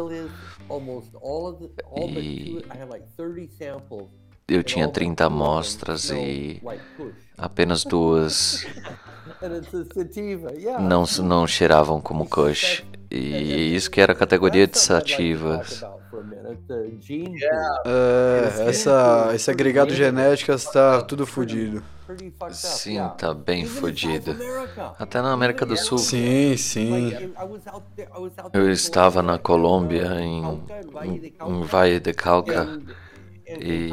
H: eu tinha 30 amostras e apenas duas não, não cheiravam como Kush. E isso que era a categoria de sativas.
F: É, essa, esse agregado genético está tudo fodido.
H: Sim, tá bem fodido. Até na América do Sul.
F: Sim, sim.
H: Eu estava na Colômbia, em, em, em Valle de Cauca. E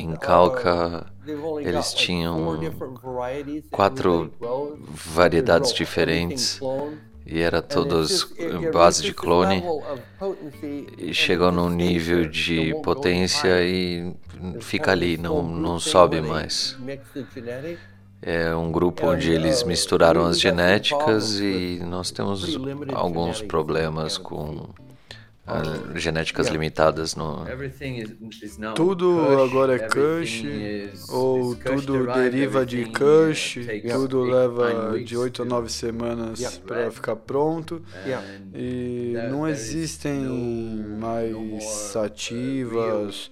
H: em Calca eles tinham quatro variedades diferentes. e era todos base de clone e chegou num nível de potência e fica ali, não, não sobe mais. É um grupo onde eles misturaram as genéticas e nós temos alguns problemas com genéticas limitadas no.
F: Tudo agora é Kush, ou tudo deriva de Kush, tudo leva de 8 a 9 semanas para ficar pronto, e não existem mais sativas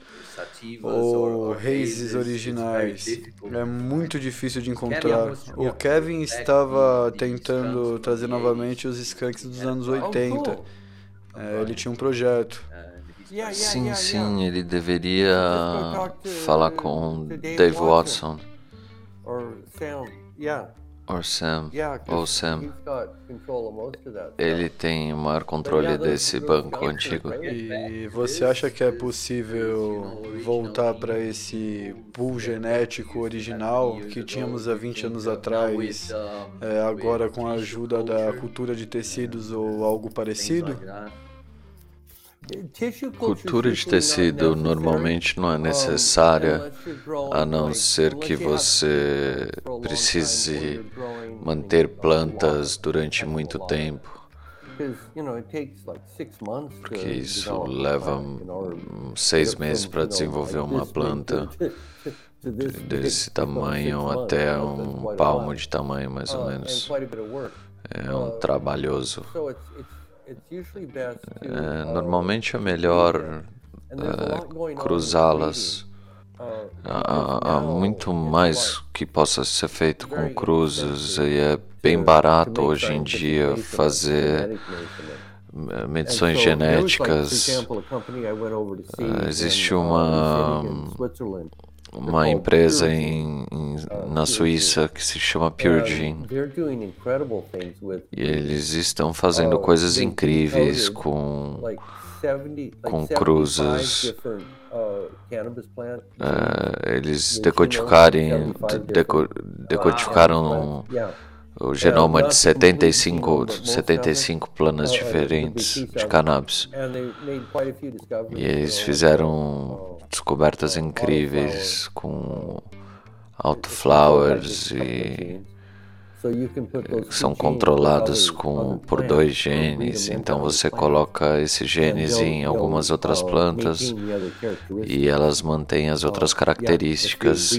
F: ou raízes originais. É muito difícil de encontrar. O Kevin estava tentando trazer novamente os skunks dos anos 80. É, ele tinha um projeto.
H: Sim, sim, ele deveria falar com Dave Watson. Or Sam, ou Sam. Ele tem o maior controle desse banco antigo.
F: E você acha que é possível voltar para esse pool genético original que tínhamos há 20 anos atrás, é, agora com a ajuda da cultura de tecidos ou algo parecido?
H: Cultura de tecido normalmente não é necessária, a não ser que você precise manter plantas durante muito tempo. Porque isso leva seis meses para desenvolver uma planta desse tamanho até um palmo de tamanho, mais ou menos. É um trabalhoso. É, normalmente é melhor é, cruzá-las. Há, há, muito mais que possa ser feito com cruzes e é bem barato hoje em dia fazer medições genéticas. Existe uma uma empresa em, em, na Suíça que se chama Pure Gene. E eles estão fazendo coisas incríveis com, com cruzes. Uh, eles decodificarem, deco, decodificaram o genoma de 75, 75 planas diferentes de cannabis. E eles fizeram descobertas incríveis com autoflowers e são controlados com, por dois genes, então você coloca esses genes em algumas outras plantas e elas mantêm as outras características.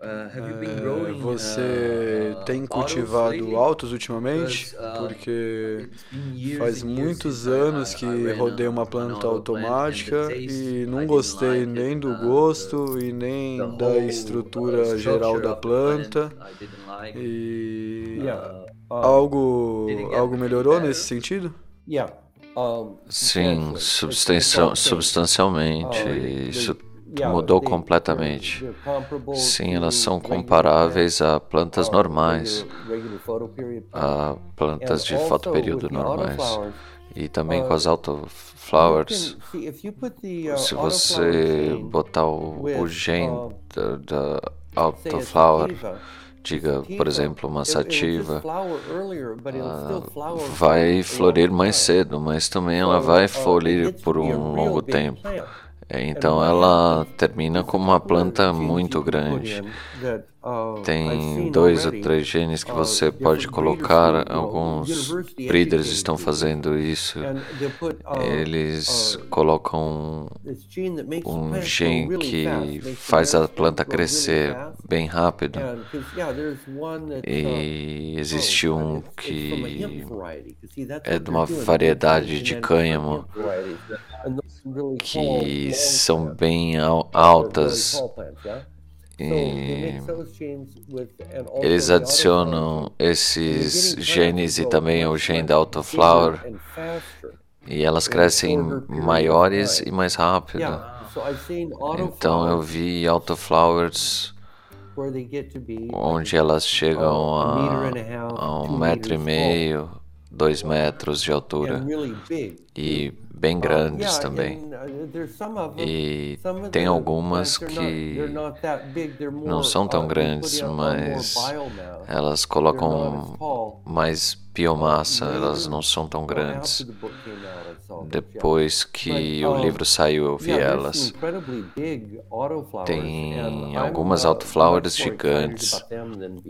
F: Uh, você uh, tem cultivado altos ultimamente? Uh, Porque faz muitos anos que rodei uma planta automática e não gostei nem do gosto e nem da estrutura geral da planta. E algo, algo melhorou nesse sentido?
H: Sim, substancialmente. Isso mudou completamente. Sim, elas são comparáveis a plantas normais, a plantas de fotoperíodo normais. E também com as autoflowers. Se você botar o, o gene da, da autoflower, diga, por exemplo, uma sativa, uh, vai florir mais cedo, mas também ela vai florir por um longo tempo. É, então ela termina como uma planta muito grande. Tem dois ou três genes que você pode colocar. Alguns breeders estão fazendo isso. Eles colocam um gene que faz a planta crescer bem rápido. E existe um que é de uma variedade de cânhamo que são bem altas. E eles adicionam esses genes e também o gene da autoflower. e elas crescem maiores e mais rápido. Então eu vi autoflowers onde elas chegam a, a um metro e meio, dois metros de altura e bem grandes também. Uh, e tem algumas que não são tão grandes, mas elas colocam mais biomassa, elas não são tão grandes. Depois que o livro saiu, eu vi elas. Tem algumas uh, autoflowers gigantes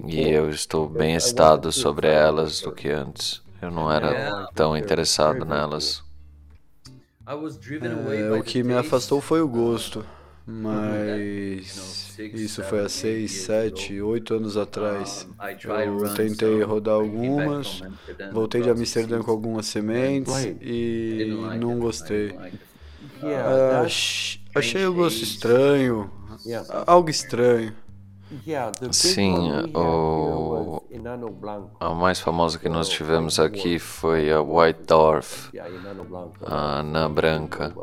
H: e eu estou bem excitado sobre elas do que antes. Eu não era tão interessado nelas.
F: É, o que me afastou foi o gosto, mas isso foi há seis, sete, oito anos atrás. Eu tentei rodar algumas, voltei de Amsterdã com algumas sementes e não gostei. Ah, ach- achei o gosto estranho, algo estranho.
H: Sim, o... a mais famosa que nós tivemos aqui foi a White Dwarf, a anã branca.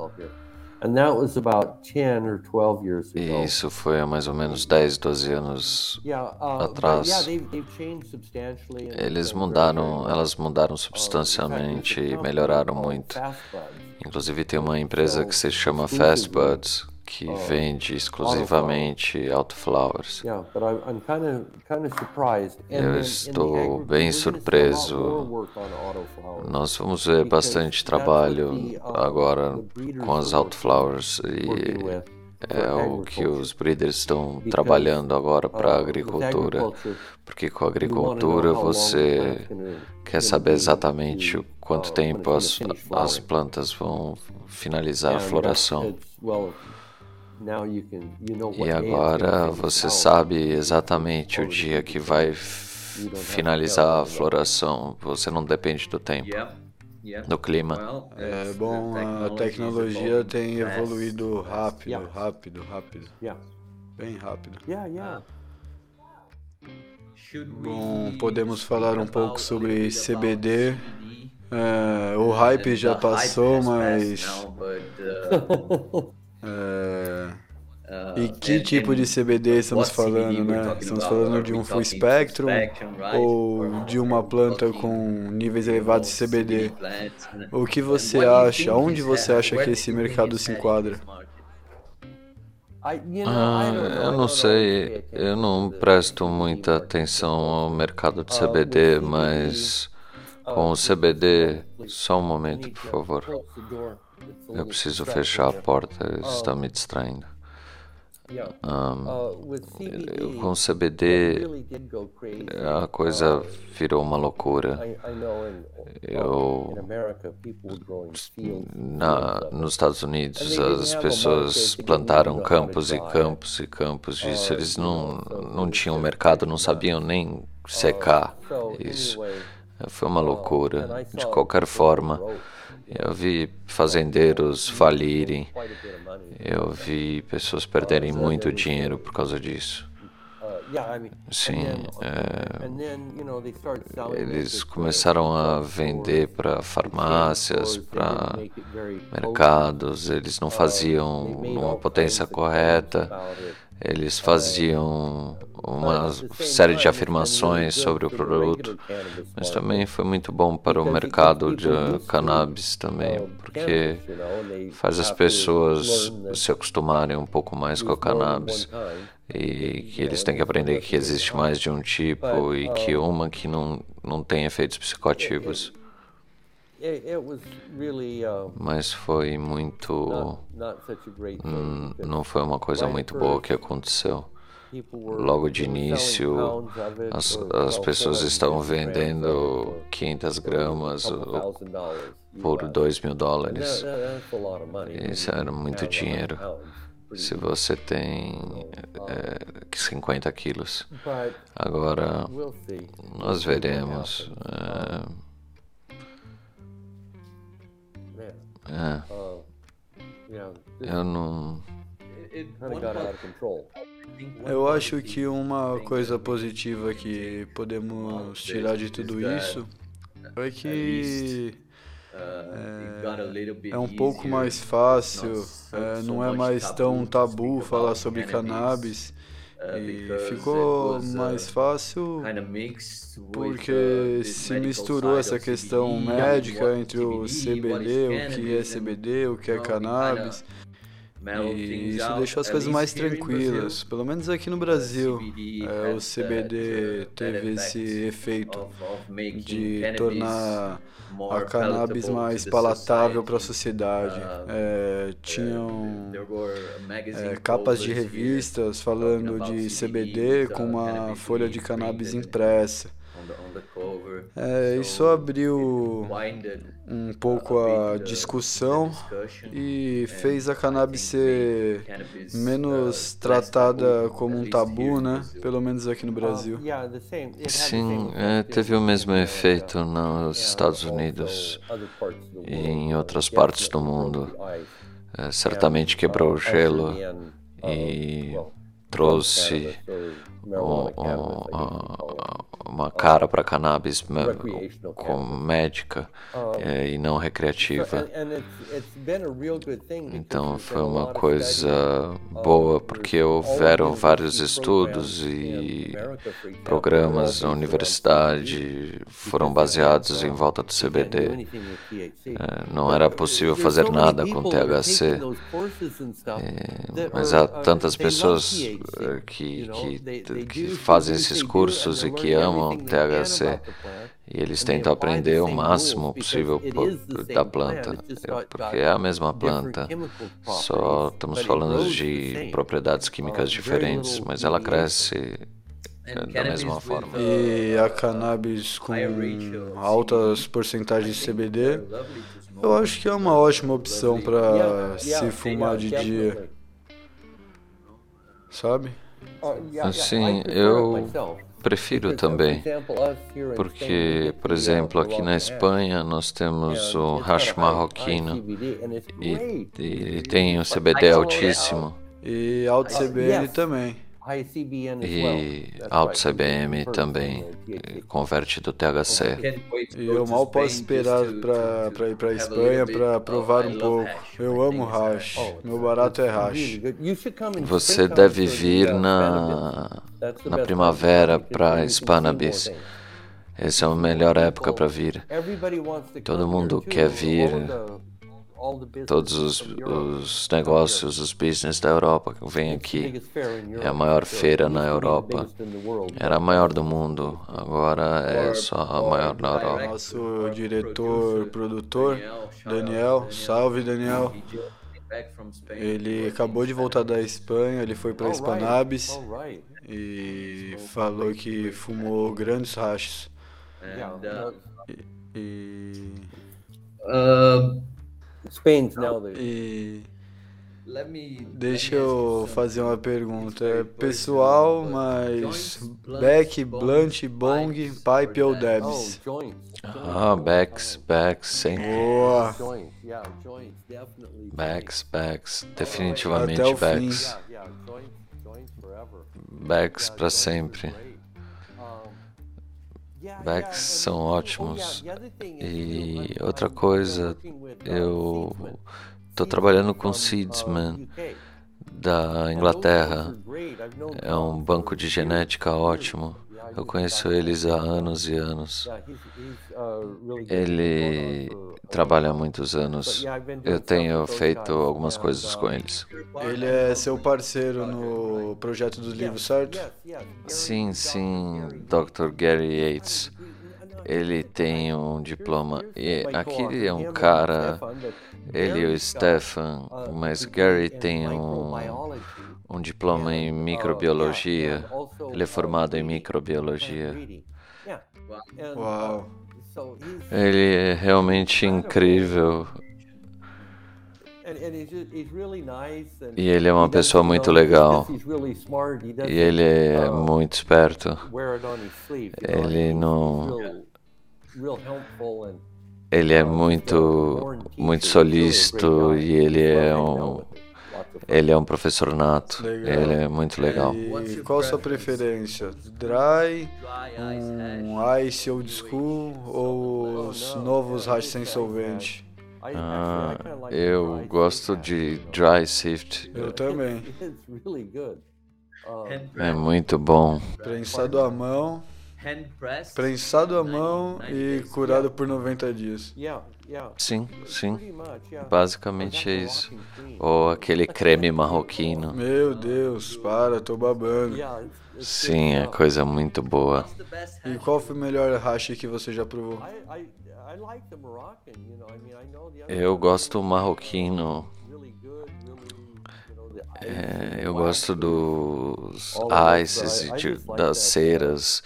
B: And that was about 10 or 12 years
H: E isso foi há mais ou menos 10, 12 anos
B: uh,
H: atrás. Eles mudaram, elas mudaram substancialmente e melhoraram muito. Inclusive tem uma empresa que se chama Fast Buds que vende exclusivamente autoflowers. Eu estou bem surpreso. Nós vamos ver bastante trabalho agora com as autoflowers e é o que os breeders estão trabalhando agora para a agricultura. Porque com a agricultura você quer saber exatamente o quanto tempo as, as plantas vão finalizar a floração. E agora você sabe exatamente o dia que vai finalizar a floração. Você não depende do tempo, do clima.
F: É bom, a tecnologia tem evoluído rápido, rápido, rápido, bem rápido.
E: we
F: Bom, podemos falar um pouco sobre CBD. É, o hype já passou, mas
E: uh,
F: é,
E: uh,
F: e que
E: and-
F: tipo
E: and
F: de CBD estamos
E: CBD
F: falando,
E: we're
F: né? Estamos falando de um full spectrum
E: spectrum, right?
F: ou de uma planta com níveis elevados de CBD?
E: plants?
F: O que você acha? Onde você acha que esse mercado se enquadra?
H: Ah, eu não sei, eu não presto
B: CBD
H: muita atenção ao mercado de
B: Uh,
H: CBD,
B: CBD,
H: mas
B: uh,
H: com o CBD, só um momento, por
B: to
H: favor. Eu preciso fechar a porta, eles
B: Oh.
H: estão me distraindo. Eu-
B: CBD,
H: com CBD, a coisa
B: Uh,
H: virou uma loucura. Eu-. Na, nos Estados Unidos, as pessoas plantaram campos e campos e campos disso. Eles não, não tinham mercado, não sabiam nem secar
B: So
H: isso. Foi uma loucura. De qualquer forma, eu vi fazendeiros falirem. Eu vi pessoas perderem muito dinheiro por causa disso. Sim, é, eles começaram a vender para farmácias, para mercados, eles não faziam uma potência correta. Eles faziam uma série de afirmações sobre o produto, mas também foi muito bom para o mercado de cannabis também, porque faz as pessoas se acostumarem um pouco mais com a cannabis e que eles têm que aprender que existe mais de um tipo e que uma que não, não tem efeitos psicoativos. Mas foi muito. hum, Não foi uma coisa muito boa que aconteceu. Logo de início, as, as pessoas estavam vendendo 500 gramas por 2 mil dólares. Isso era muito dinheiro. Se você tem é, 50 quilos. Agora, nós veremos. É,
E: I think one
F: Eu acho que uma coisa positiva que podemos tirar de tudo isso é que
E: uh, a little bit
F: é um pouco mais fácil, é, não é mais tão tabu falar sobre
E: cannabis,
F: cannabis.
E: uh,
F: e
E: because it
F: ficou
E: uh,
F: mais fácil
E: uh,
F: porque
E: this
F: se misturou essa questão médica entre o
E: CBD,
F: CBD, o que é CBD, o que é cannabis.
E: Mellow
F: E isso deixou as
E: at
F: coisas mais tranquilas, pelo menos aqui no Brasil.
E: CBD
F: É, o CBD teve esse efeito de tornar a cannabis mais palatável para a sociedade.
E: Uh,
F: É, tinham
E: magazine
F: é, capas de revistas falando de
E: CBD uh,
F: com uma folha de cannabis impressa. É,
E: So
F: isso abriu um
E: uh,
F: pouco
E: a uh,
F: discussão e fez a cannabis ser
E: uh,
F: menos tratada como um tabu, né? Pelo menos aqui no Brasil.
B: Uh, had the
H: Sim, é, teve o mesmo efeito nos Estados Unidos e em
B: Uh,
H: outras partes do mundo. é, certamente quebrou o gelo e trouxe um, um, uma cara para cannabis com médica é, e não recreativa. Então foi uma coisa boa porque houveram vários estudos e programas na universidade foram baseados em volta do CBD. É, não era possível fazer nada com THC, é, mas há tantas pessoas que, que, que fazem esses cursos e que amam THC e eles tentam aprender o máximo possível da planta, porque é a mesma planta, só estamos falando de propriedades químicas diferentes, mas ela cresce da mesma forma.
F: E a cannabis com altas porcentagens de CBD, eu acho que é uma ótima opção para se fumar de dia, sabe?
H: Sim, eu prefiro também, porque, por exemplo, aqui na Espanha nós temos o hash marroquino e, e tem o CBD altíssimo.
F: E alto CBN também.
H: E alto CBM também converte do THC.
F: Eu mal posso esperar para ir para a Espanha para provar um pouco. Eu amo hash. Meu barato é hash.
H: Você deve vir na, na primavera para Spanabis. Essa é a melhor época para vir. Todo mundo quer vir todos os, os negócios, os business da Europa que vêm aqui. É a maior feira na Europa. Era a maior do mundo, agora é só a maior na Europa.
F: Nosso diretor, produtor, Daniel, salve Daniel. Ele acabou de voltar da Espanha, ele foi para Espanabis e falou que fumou grandes rachos. E, e...
B: Uh,
F: e deixa eu fazer uma pergunta. É pessoal, mas Beck, Blunt, Bong, Pipe ou Debs?
H: Ah, Becks, Becks, sempre.
F: Boa.
H: Becks, Becks, definitivamente Becks. Becks para sempre. Backs são ótimos. E outra coisa, eu estou trabalhando com Seedsman da Inglaterra. É um banco de genética ótimo. Eu conheço eles há anos e anos. Ele trabalha há muitos anos. Eu tenho feito algumas coisas com eles.
F: Ele é seu parceiro no projeto dos livros, certo?
H: Sim, sim, Dr. Gary Yates. Ele tem um diploma. E aqui é um cara, ele e o Stefan, mas Gary tem um um diploma em microbiologia. Ele é formado em microbiologia.
F: Uau!
H: Ele é realmente incrível. E ele é uma pessoa muito legal. E ele é muito esperto. Ele não. Ele é muito, muito solícito e ele é um ele é um professor nato. Legal. Ele é muito legal.
F: E qual a sua preferência? Dry, um ice old school ou os novos hash sem solvente?
H: Ah, eu gosto de dry sift.
F: Eu também.
H: É muito bom.
F: Prensado à mão. Prensado à mão e curado por 90 dias.
H: Sim, sim. Basicamente é isso. Ou aquele creme marroquino.
F: Meu Deus, para, tô babando.
H: Sim, é coisa muito boa.
F: E qual foi o melhor hash que você já provou?
H: Eu gosto marroquino. É, eu gosto dos ices e de, das ceras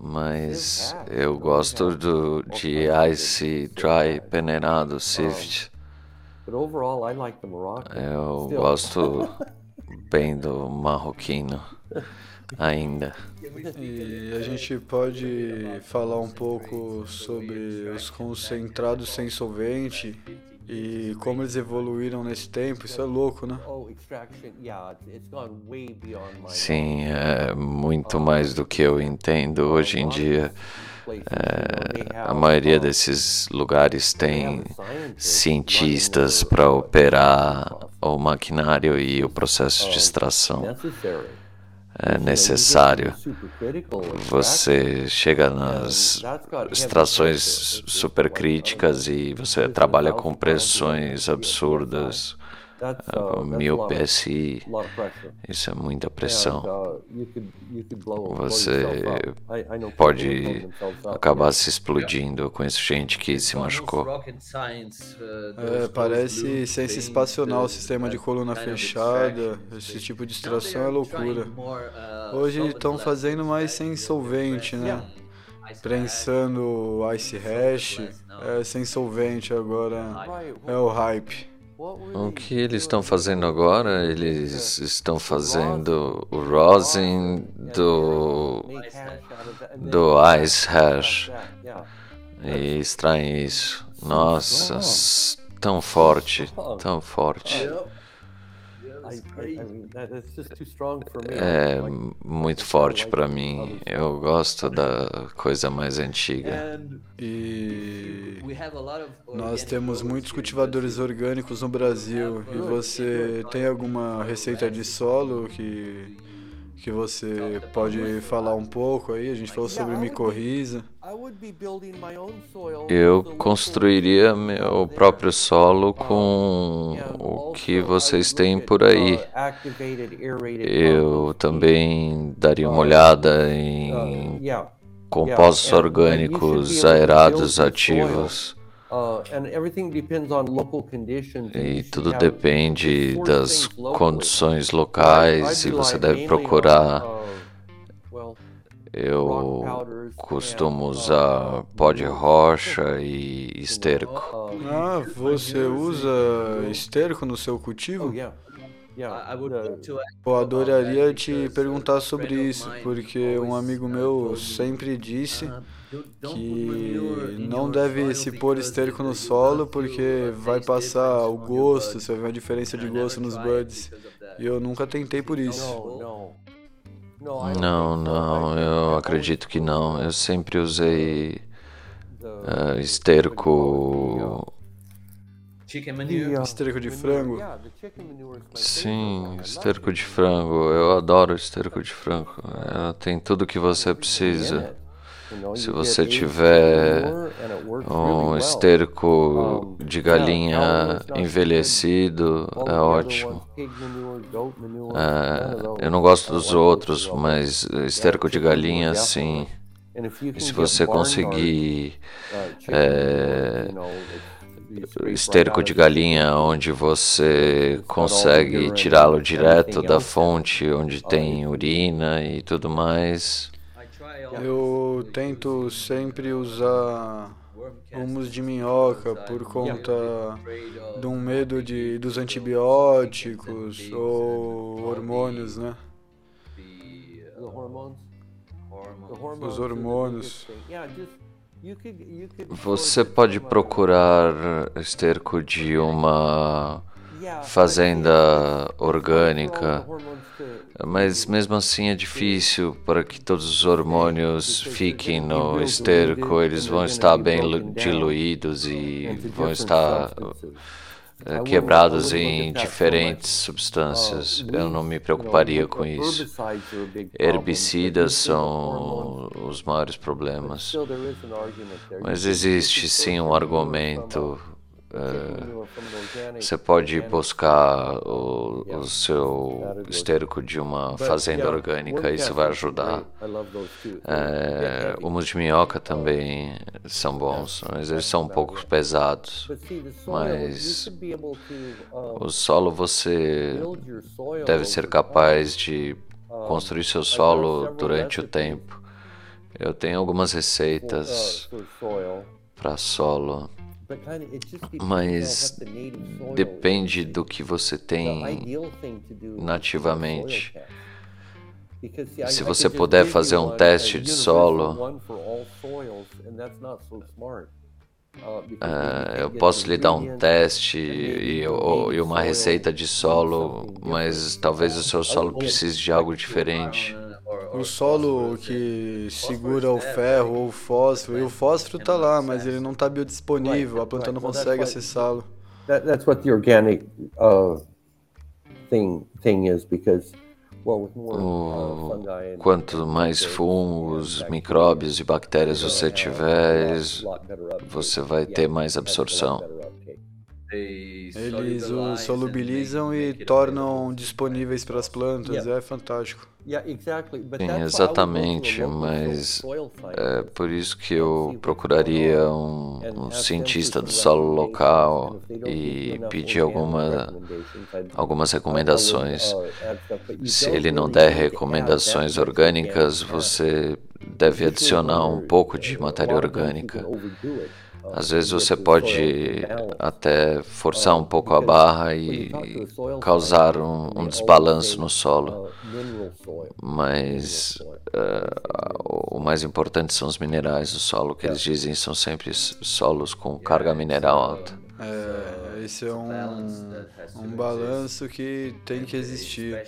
H: mas eu gosto do, de Ice Dry peneirado Sift. Eu gosto bem do marroquino ainda.
F: E a gente pode falar um pouco sobre os concentrados sem solvente E como eles evoluíram nesse tempo, isso é louco, né?
H: Sim, é muito mais do que eu entendo hoje em dia. É, a maioria desses lugares tem cientistas para operar o maquinário e o processo de extração é necessário. Você chega nas extrações supercríticas e você trabalha com pressões absurdas. Uh, mil PSI, isso é muita pressão. Você pode acabar se explodindo. com conheço gente que se machucou.
F: É, parece ciência espacional, sistema de coluna fechada. Esse tipo de extração é loucura. Hoje estão fazendo mais sem solvente, né? Prensando ice hash, é sem solvente agora. É o hype.
H: O que eles estão fazendo agora? Eles estão fazendo o rosin do, do ice hash e extraem isso. Nossa, tão forte, tão forte. É muito forte para mim. Eu gosto da coisa mais antiga.
F: E nós temos muitos cultivadores orgânicos no Brasil. E você tem alguma receita de solo que que você pode falar um pouco aí? A gente falou sobre micorriza.
H: Eu construiria meu próprio solo com o que vocês têm por aí. Eu também daria uma olhada em compostos orgânicos aerados ativos. Uh, e tudo depende das condições locais e você deve procurar. Uh, Eu costumo usar pó de rocha e esterco.
F: Uh, ah, você usa esterco no seu cultivo? Eu adoraria te perguntar sobre isso, porque um amigo meu sempre disse que não deve se pôr esterco no solo porque vai passar o gosto, você vai ver a diferença de gosto nos buds. E eu nunca tentei por isso.
H: Não, não, eu acredito que não. Eu sempre usei uh, esterco.
F: Esterco de frango?
H: Sim, esterco de frango. Eu adoro esterco de frango. Ela tem tudo que você precisa. Se você tiver um esterco de galinha envelhecido, é ótimo. É, eu não gosto dos outros, mas esterco de galinha, sim. E se você conseguir é, esterco de galinha onde você consegue tirá-lo direto da fonte, onde tem urina e tudo mais,
F: eu tento sempre usar humus de minhoca por conta de um medo de, dos antibióticos ou hormônios, né? Os hormônios.
H: Você pode procurar esterco de uma fazenda orgânica, mas mesmo assim é difícil para que todos os hormônios fiquem no esterco, eles vão estar bem diluídos e vão estar eh, quebrados em diferentes substâncias. Eu não me preocuparia com isso. Herbicidas são os maiores problemas. Mas existe sim um argumento é, você pode buscar o, o seu esterco de uma fazenda orgânica, isso vai ajudar. É, humus de minhoca também são bons, mas eles são um pouco pesados. Mas o solo você deve ser capaz de construir seu solo durante o tempo. Eu tenho algumas receitas para solo mas depende do que você tem nativamente. Se você puder fazer um teste de solo, uh, Uh, eu posso lhe dar um teste e, e, uma receita de solo, mas talvez o seu solo precise de algo diferente.
F: O solo que segura o ferro ou o fósforo, e o fósforo está lá, mas ele não está biodisponível, a planta não consegue acessá-lo.
B: That's what the organic uh, thing thing is because
H: o, quanto mais fungos, micróbios e bactérias você tiver, você vai ter mais absorção.
F: Eles o solubilizam e tornam disponíveis para as plantas, é fantástico.
H: Sim, exatamente, mas é por isso que eu procuraria um, um cientista do solo local e pedir alguma, algumas recomendações. Se ele não der recomendações orgânicas, você deve adicionar um pouco de matéria orgânica. Às vezes você pode até forçar um pouco a barra e causar um, um desbalanço no solo, mas uh, o mais importante são os minerais do solo, que eles dizem são sempre solos com carga mineral alta.
F: É, esse é um, um balanço que tem que existir,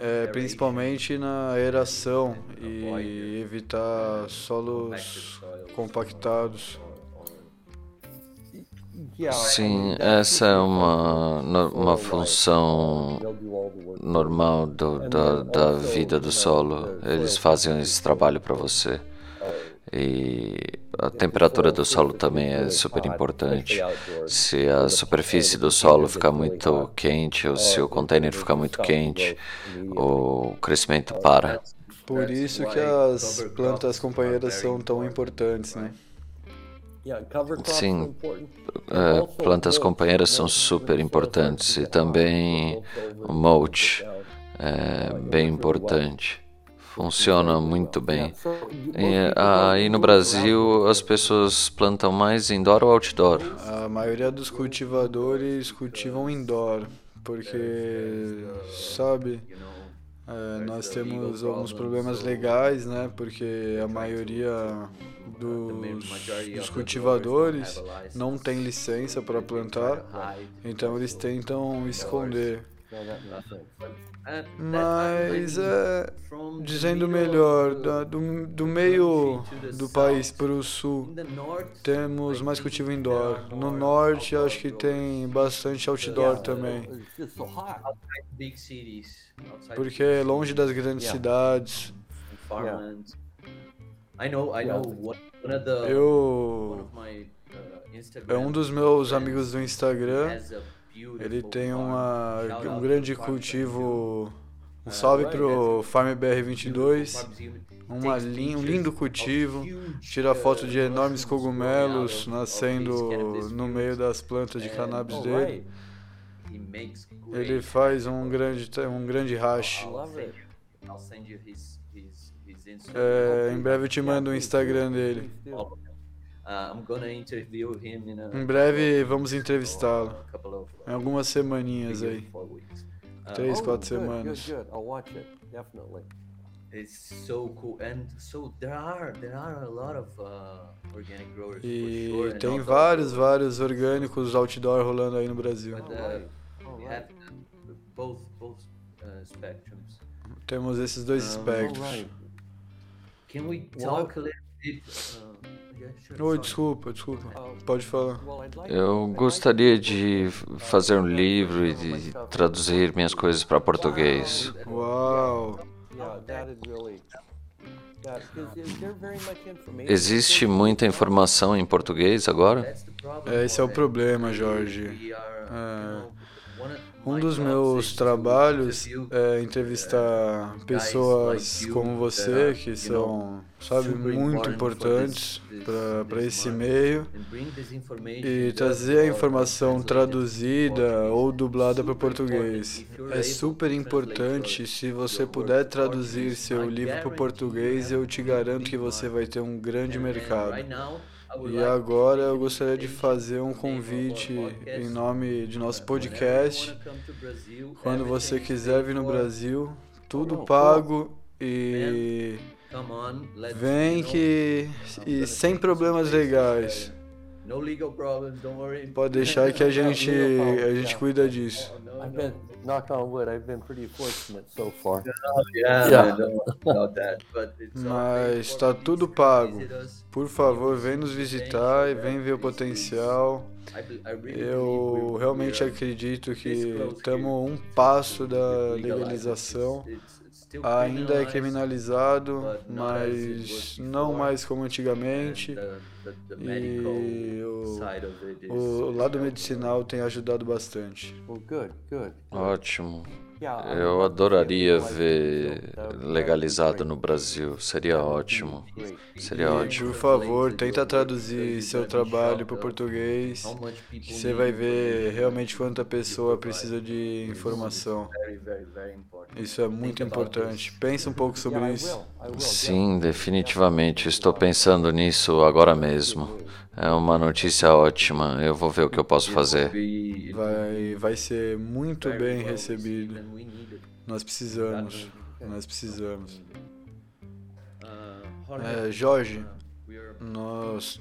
F: é, principalmente na aeração e evitar solos compactados.
H: Sim, essa é uma, uma função normal do, da, da vida do solo. Eles fazem esse trabalho para você. E a temperatura do solo também é super importante. Se a superfície do solo ficar muito quente ou se o container ficar muito quente, o crescimento para.
F: Por isso que as plantas companheiras são tão importantes, né?
H: Sim, é, plantas companheiras são super importantes e também o mulch é bem importante. Funciona muito bem. E, aí no Brasil as pessoas plantam mais indoor ou outdoor?
F: A maioria dos cultivadores cultivam indoor, porque sabe é, nós temos alguns problemas legais, né? Porque a maioria dos, dos cultivadores não tem licença para plantar, então eles tentam esconder. Mas é, dizendo melhor, do, do meio do país para o sul, temos mais cultivo indoor. No norte, acho que tem bastante outdoor também. Porque é longe das grandes cidades. Eu. É um dos meus amigos do Instagram. Ele tem uma, um grande cultivo. Um salve pro Farm BR22. Uma, um lindo cultivo. Tira foto de enormes cogumelos nascendo no meio das plantas de cannabis dele. Ele faz um grande, um grande hash. É, em breve eu te mando o Instagram dele. Em breve vamos entrevistá-lo. Em algumas semaninhas aí. Três, quatro semanas. E tem vários, vários orgânicos outdoor rolando aí no Brasil. Temos esses dois espectros. Can we talk a little bit? Uh, Oi, desculpa, desculpa. Pode falar.
H: Eu gostaria de fazer um livro e de traduzir minhas coisas para português.
F: Uau!
H: Existe muita informação em português agora?
F: É, esse é o problema, Jorge. É. Um dos meus trabalhos é entrevistar pessoas como você, que são, sabe, muito importantes para esse meio, e trazer a informação traduzida ou dublada para português. É super importante. Se você puder traduzir seu livro para português, eu te garanto que você vai ter um grande mercado. E agora eu gostaria de fazer um convite em nome de nosso podcast. Quando você quiser vir no Brasil, tudo pago e vem que e sem problemas legais. Pode deixar que a gente a gente cuida disso.
B: Knock on wood, I've been pretty fortunate so far.
E: Yeah,
B: Yeah.
E: about that. But it's all paid
F: Mas está tudo pago. Por favor, vem nos visitar e vem ver o potencial. Eu realmente
E: are
F: acredito que estamos um passo da legalização. Ainda é criminalizado, mas não mais como antigamente.
E: The
F: E o, o lado
E: helping.
F: medicinal tem ajudado bastante.
B: Well, good, good.
H: Ótimo. Eu adoraria ver legalizado no Brasil. Seria ótimo. Seria ótimo.
F: por favor, tenta traduzir seu trabalho para o português. Você vai ver realmente quanta pessoa precisa de informação. Isso é muito importante. Pensa um pouco sobre isso.
H: Sim, definitivamente. Estou pensando nisso agora mesmo. É uma notícia ótima. Eu vou ver o que eu posso fazer.
F: Vai, vai ser muito bem recebido. Nós precisamos. Nós precisamos.
E: Jorge,
F: É, Jorge, nós,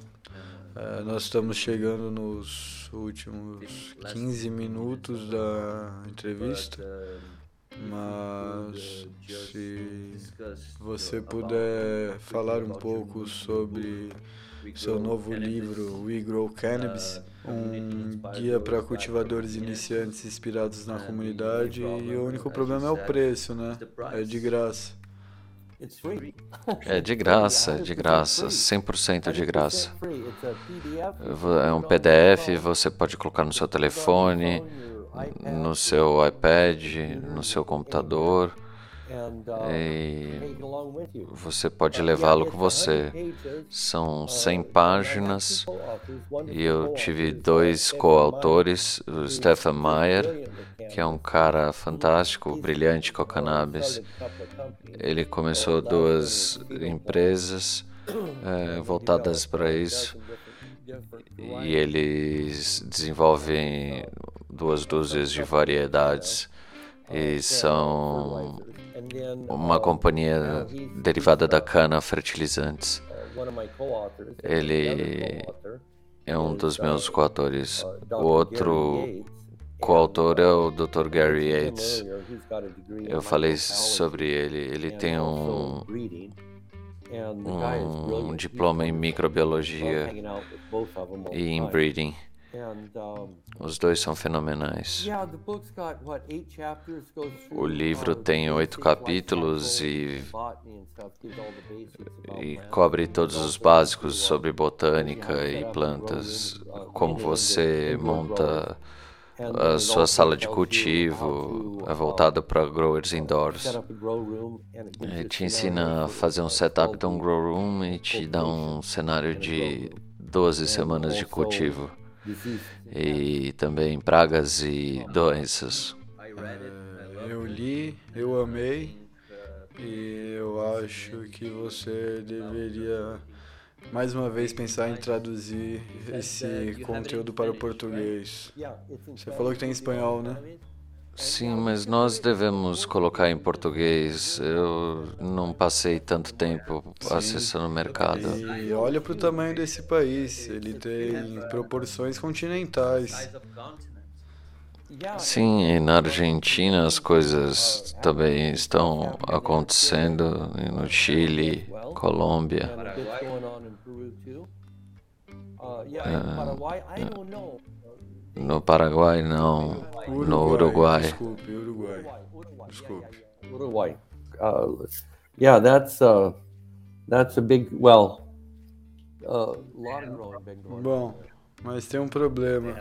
F: é, nós estamos chegando nos últimos 15 minutos da entrevista, mas se você puder falar um pouco sobre seu novo livro We Grow Cannabis, um guia para cultivadores iniciantes inspirados na comunidade e o único problema é o preço, né? É de graça.
H: É de graça, é de graça. 100% de graça.
B: 100% free. It's a PDF.
H: Vo- É um PDF, você pode colocar no seu telefone, no seu iPad, no seu computador e você pode
B: Uh,
H: levá-lo com
B: it's 100
H: você. São
B: Uh,
H: 100
B: and I got
H: páginas e eu tive
B: uh,
H: dois coautores, o
B: who's
H: Meyer, que é um cara fantástico, brilhante com a
B: uh,
H: cannabis. Ele começou duas empresas eh, voltadas para isso. e eles desenvolvem duas dúzias de variedades. E são uma companhia derivada da cana fertilizantes. Ele é um dos meus coautores. O outro coautor é o Dr. Gary Yates. Eu falei sobre ele. Ele tem um, um diploma em microbiologia e em breeding. Os dois são fenomenais. O livro tem oito capítulos e, e cobre todos os básicos sobre botânica e plantas, como você monta a sua sala de cultivo, é voltado para growers indoors. Ele te ensina a fazer um setup de um grow room e te dá um cenário de 12 semanas de cultivo e também pragas e doenças.
F: Eu li, eu amei e eu acho que você deveria mais uma vez pensar em traduzir esse conteúdo para o português. Você falou que tem espanhol, né?
H: Sim, mas nós devemos colocar em português. Eu não passei tanto tempo acessando o mercado.
F: E olha para o tamanho desse país, ele tem proporções continentais.
H: Sim, e na Argentina as coisas também estão acontecendo, e no Chile, Colômbia. No Paraguai não, no Uruguai.
F: Desculpe, Uruguai. Desculpe.
B: Uruguay. Uh, yeah, that's uh, that's a big well. Uh.
F: Bom, mas tem um problema.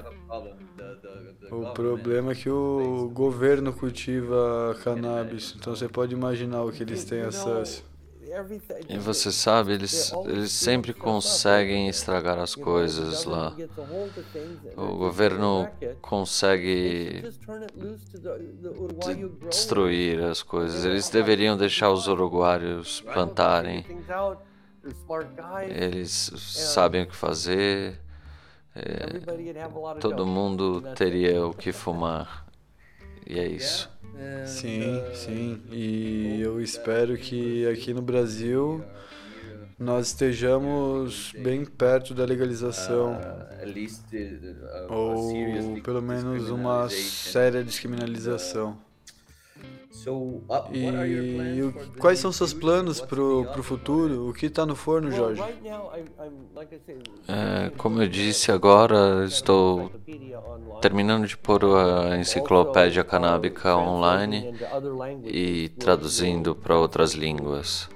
F: O problema é que o governo cultiva cannabis, então você pode imaginar o que eles têm acesso.
H: E você sabe, eles, eles sempre conseguem estragar as coisas lá. O governo consegue de- destruir as coisas. Eles deveriam deixar os uruguaios plantarem. Eles sabem o que fazer. É, todo mundo teria o que fumar. E é isso.
F: Sim, sim. E eu espero que aqui no Brasil nós estejamos bem perto da legalização ou pelo menos uma séria descriminalização. E quais são seus planos para o futuro? O que está no forno, Jorge?
H: É, como eu disse agora, estou terminando de pôr a enciclopédia canábica online e traduzindo para outras línguas.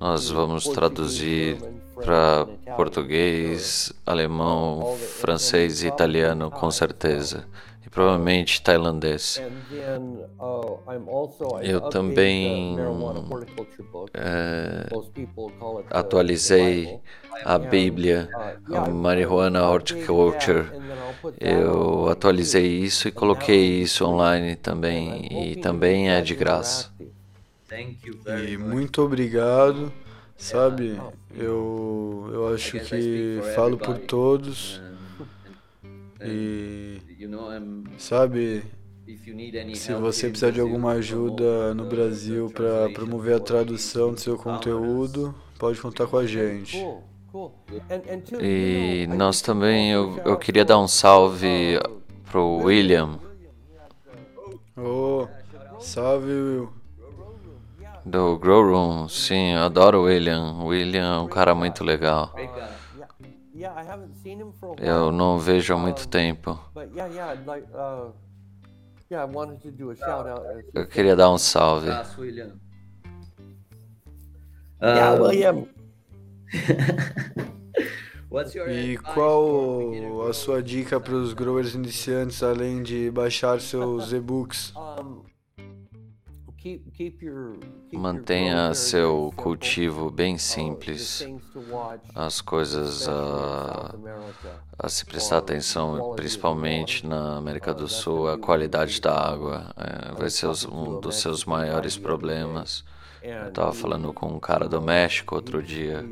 H: Nós vamos traduzir para português, alemão, francês e italiano, com certeza provavelmente tailandês. Eu também é, atualizei a Bíblia, a Marijuana Horticulture. Eu atualizei isso e coloquei isso online também, e também é de graça.
F: E muito obrigado. Sabe, eu, eu acho que falo por todos. E sabe, se você precisar de alguma ajuda no Brasil para promover a tradução do seu conteúdo, pode contar com a gente.
H: E nós também, eu, eu queria dar um salve pro William.
F: Oh, salve, Will.
H: Do Grow Room, sim, eu adoro o William. O William é um cara muito legal. Eu não vejo há muito tempo. Uh, Eu queria dar um salve.
B: Yeah, William.
F: E qual a sua dica para os growers iniciantes, além de baixar seus e-books?
H: Mantenha seu cultivo bem simples, as coisas a, a, se prestar atenção, principalmente na América do Sul, a qualidade da água é, vai ser um dos seus maiores problemas. Eu estava falando com um cara do México outro dia.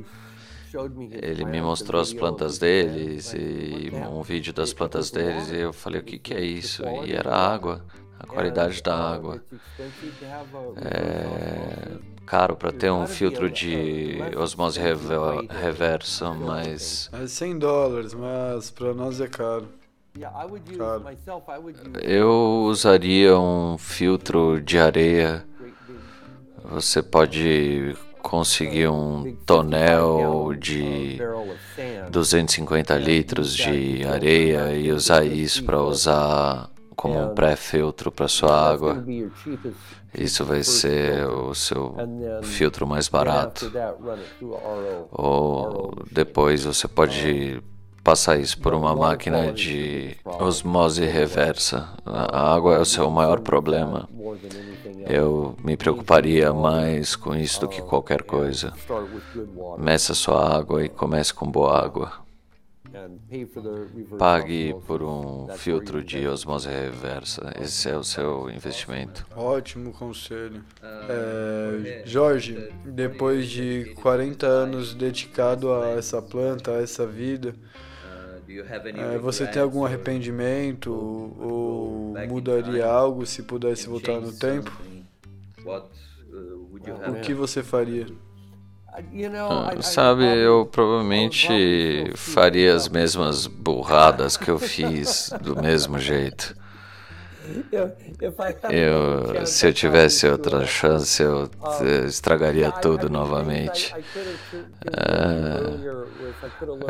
H: Ele me mostrou as plantas deles e um vídeo das plantas deles e eu falei o que, que é isso? E era água a qualidade da água. É caro para ter um filtro de osmose reversa, mas.
F: É 100 dólares, mas para nós é caro. caro.
H: Eu usaria um filtro de areia. Você pode conseguir um tonel de 250 litros de areia e usar isso para usar como um pré-filtro para sua água. Isso vai ser o seu filtro mais barato. Ou depois você pode passar isso por uma máquina de osmose reversa. A água é o seu maior problema. Eu me preocuparia mais com isso do que qualquer coisa. Meça sua água e comece com boa água. Pague por um filtro de osmose reversa. Esse é o seu investimento.
F: Ótimo conselho. É, Jorge, depois de 40 anos dedicado a essa planta, a essa vida, é, você tem algum arrependimento ou mudaria algo se pudesse voltar no tempo? O que você faria?
H: Ah, sabe, eu provavelmente faria as mesmas burradas que eu fiz do mesmo jeito. Eu, se eu tivesse outra chance, eu estragaria tudo novamente.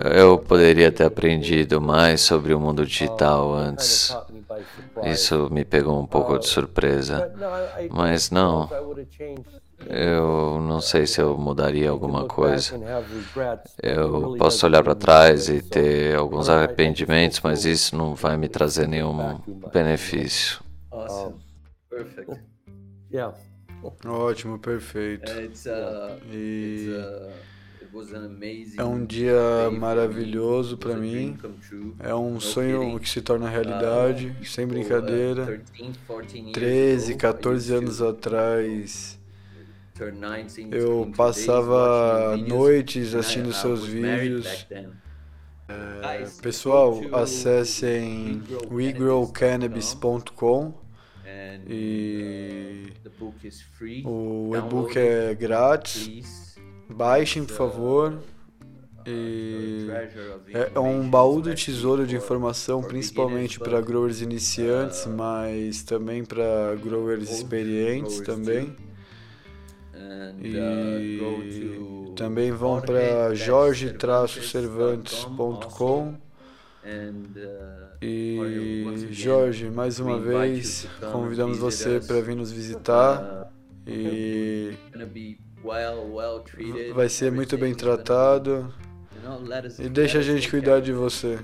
H: É, eu poderia ter aprendido mais sobre o mundo digital antes. Isso me pegou um pouco de surpresa. Mas não, eu não sei se eu mudaria alguma coisa. Eu posso olhar para trás e ter alguns arrependimentos, mas isso não vai me trazer nenhum benefício.
F: Ótimo, perfeito. E é um dia maravilhoso para mim. É um sonho que se torna realidade, sem brincadeira. 13, 14 anos atrás eu passava noites assistindo seus vídeos. É, pessoal, acessem wegrowcannabis.com e o e-book é grátis. Baixem, por favor. E é, é um baú do tesouro de informação, principalmente para growers iniciantes, mas também para growers experientes também. E também vão para jorge-cervantes.com. E Jorge, mais uma vez, convidamos você para vir nos visitar e vai ser muito bem tratado. E deixa a gente cuidar de você.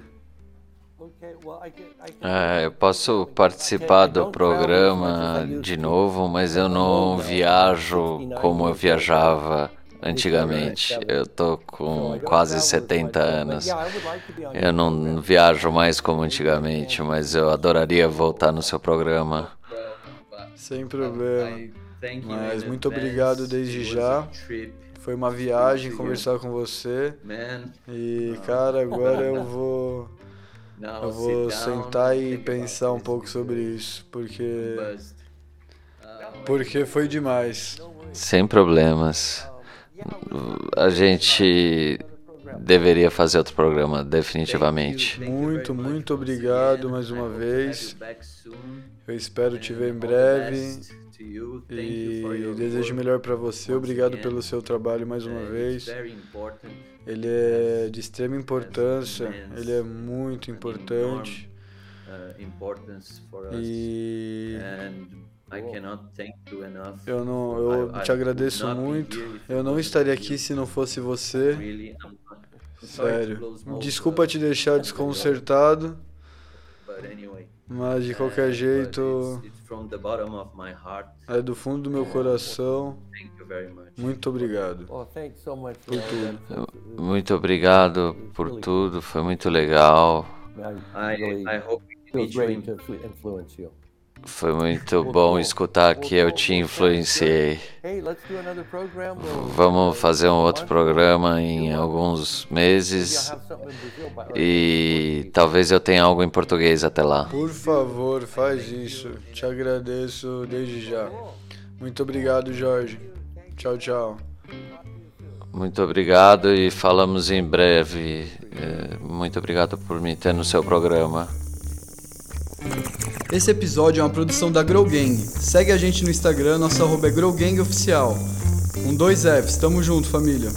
H: É, eu posso participar do programa de novo, mas eu não viajo como eu viajava antigamente. Eu tô com quase 70 anos. Eu não viajo mais como antigamente, mas eu adoraria voltar no seu programa.
F: Sem problema. Mas muito obrigado desde já. Foi uma viagem conversar com você. E cara, agora eu vou eu vou sentar e pensar um pouco sobre isso, porque porque foi demais.
H: Sem problemas. A gente deveria fazer outro programa, definitivamente.
F: Muito, muito obrigado mais uma vez. Eu espero te ver em breve. E desejo melhor para você. Obrigado pelo seu trabalho mais uma vez. Ele é de extrema importância, ele é muito importante. E eu não, eu te agradeço muito. Eu não estaria aqui se não fosse você. Sério. Desculpa te deixar desconcertado. Mas de qualquer jeito, é do fundo do meu coração. Muito obrigado por tudo.
H: Muito obrigado por tudo. Foi muito legal. Foi muito bom escutar que eu te influenciei. Vamos fazer um outro programa em alguns meses e talvez eu tenha algo em português até lá.
F: Por favor, faz isso. Te agradeço desde já. Muito obrigado, Jorge. Tchau, tchau.
H: Muito obrigado e falamos em breve. Muito obrigado por me ter no seu programa.
F: Esse episódio é uma produção da Grow Gang. Segue a gente no Instagram, nosso arroba é Grow Gang Oficial. Com dois Fs, tamo junto, família.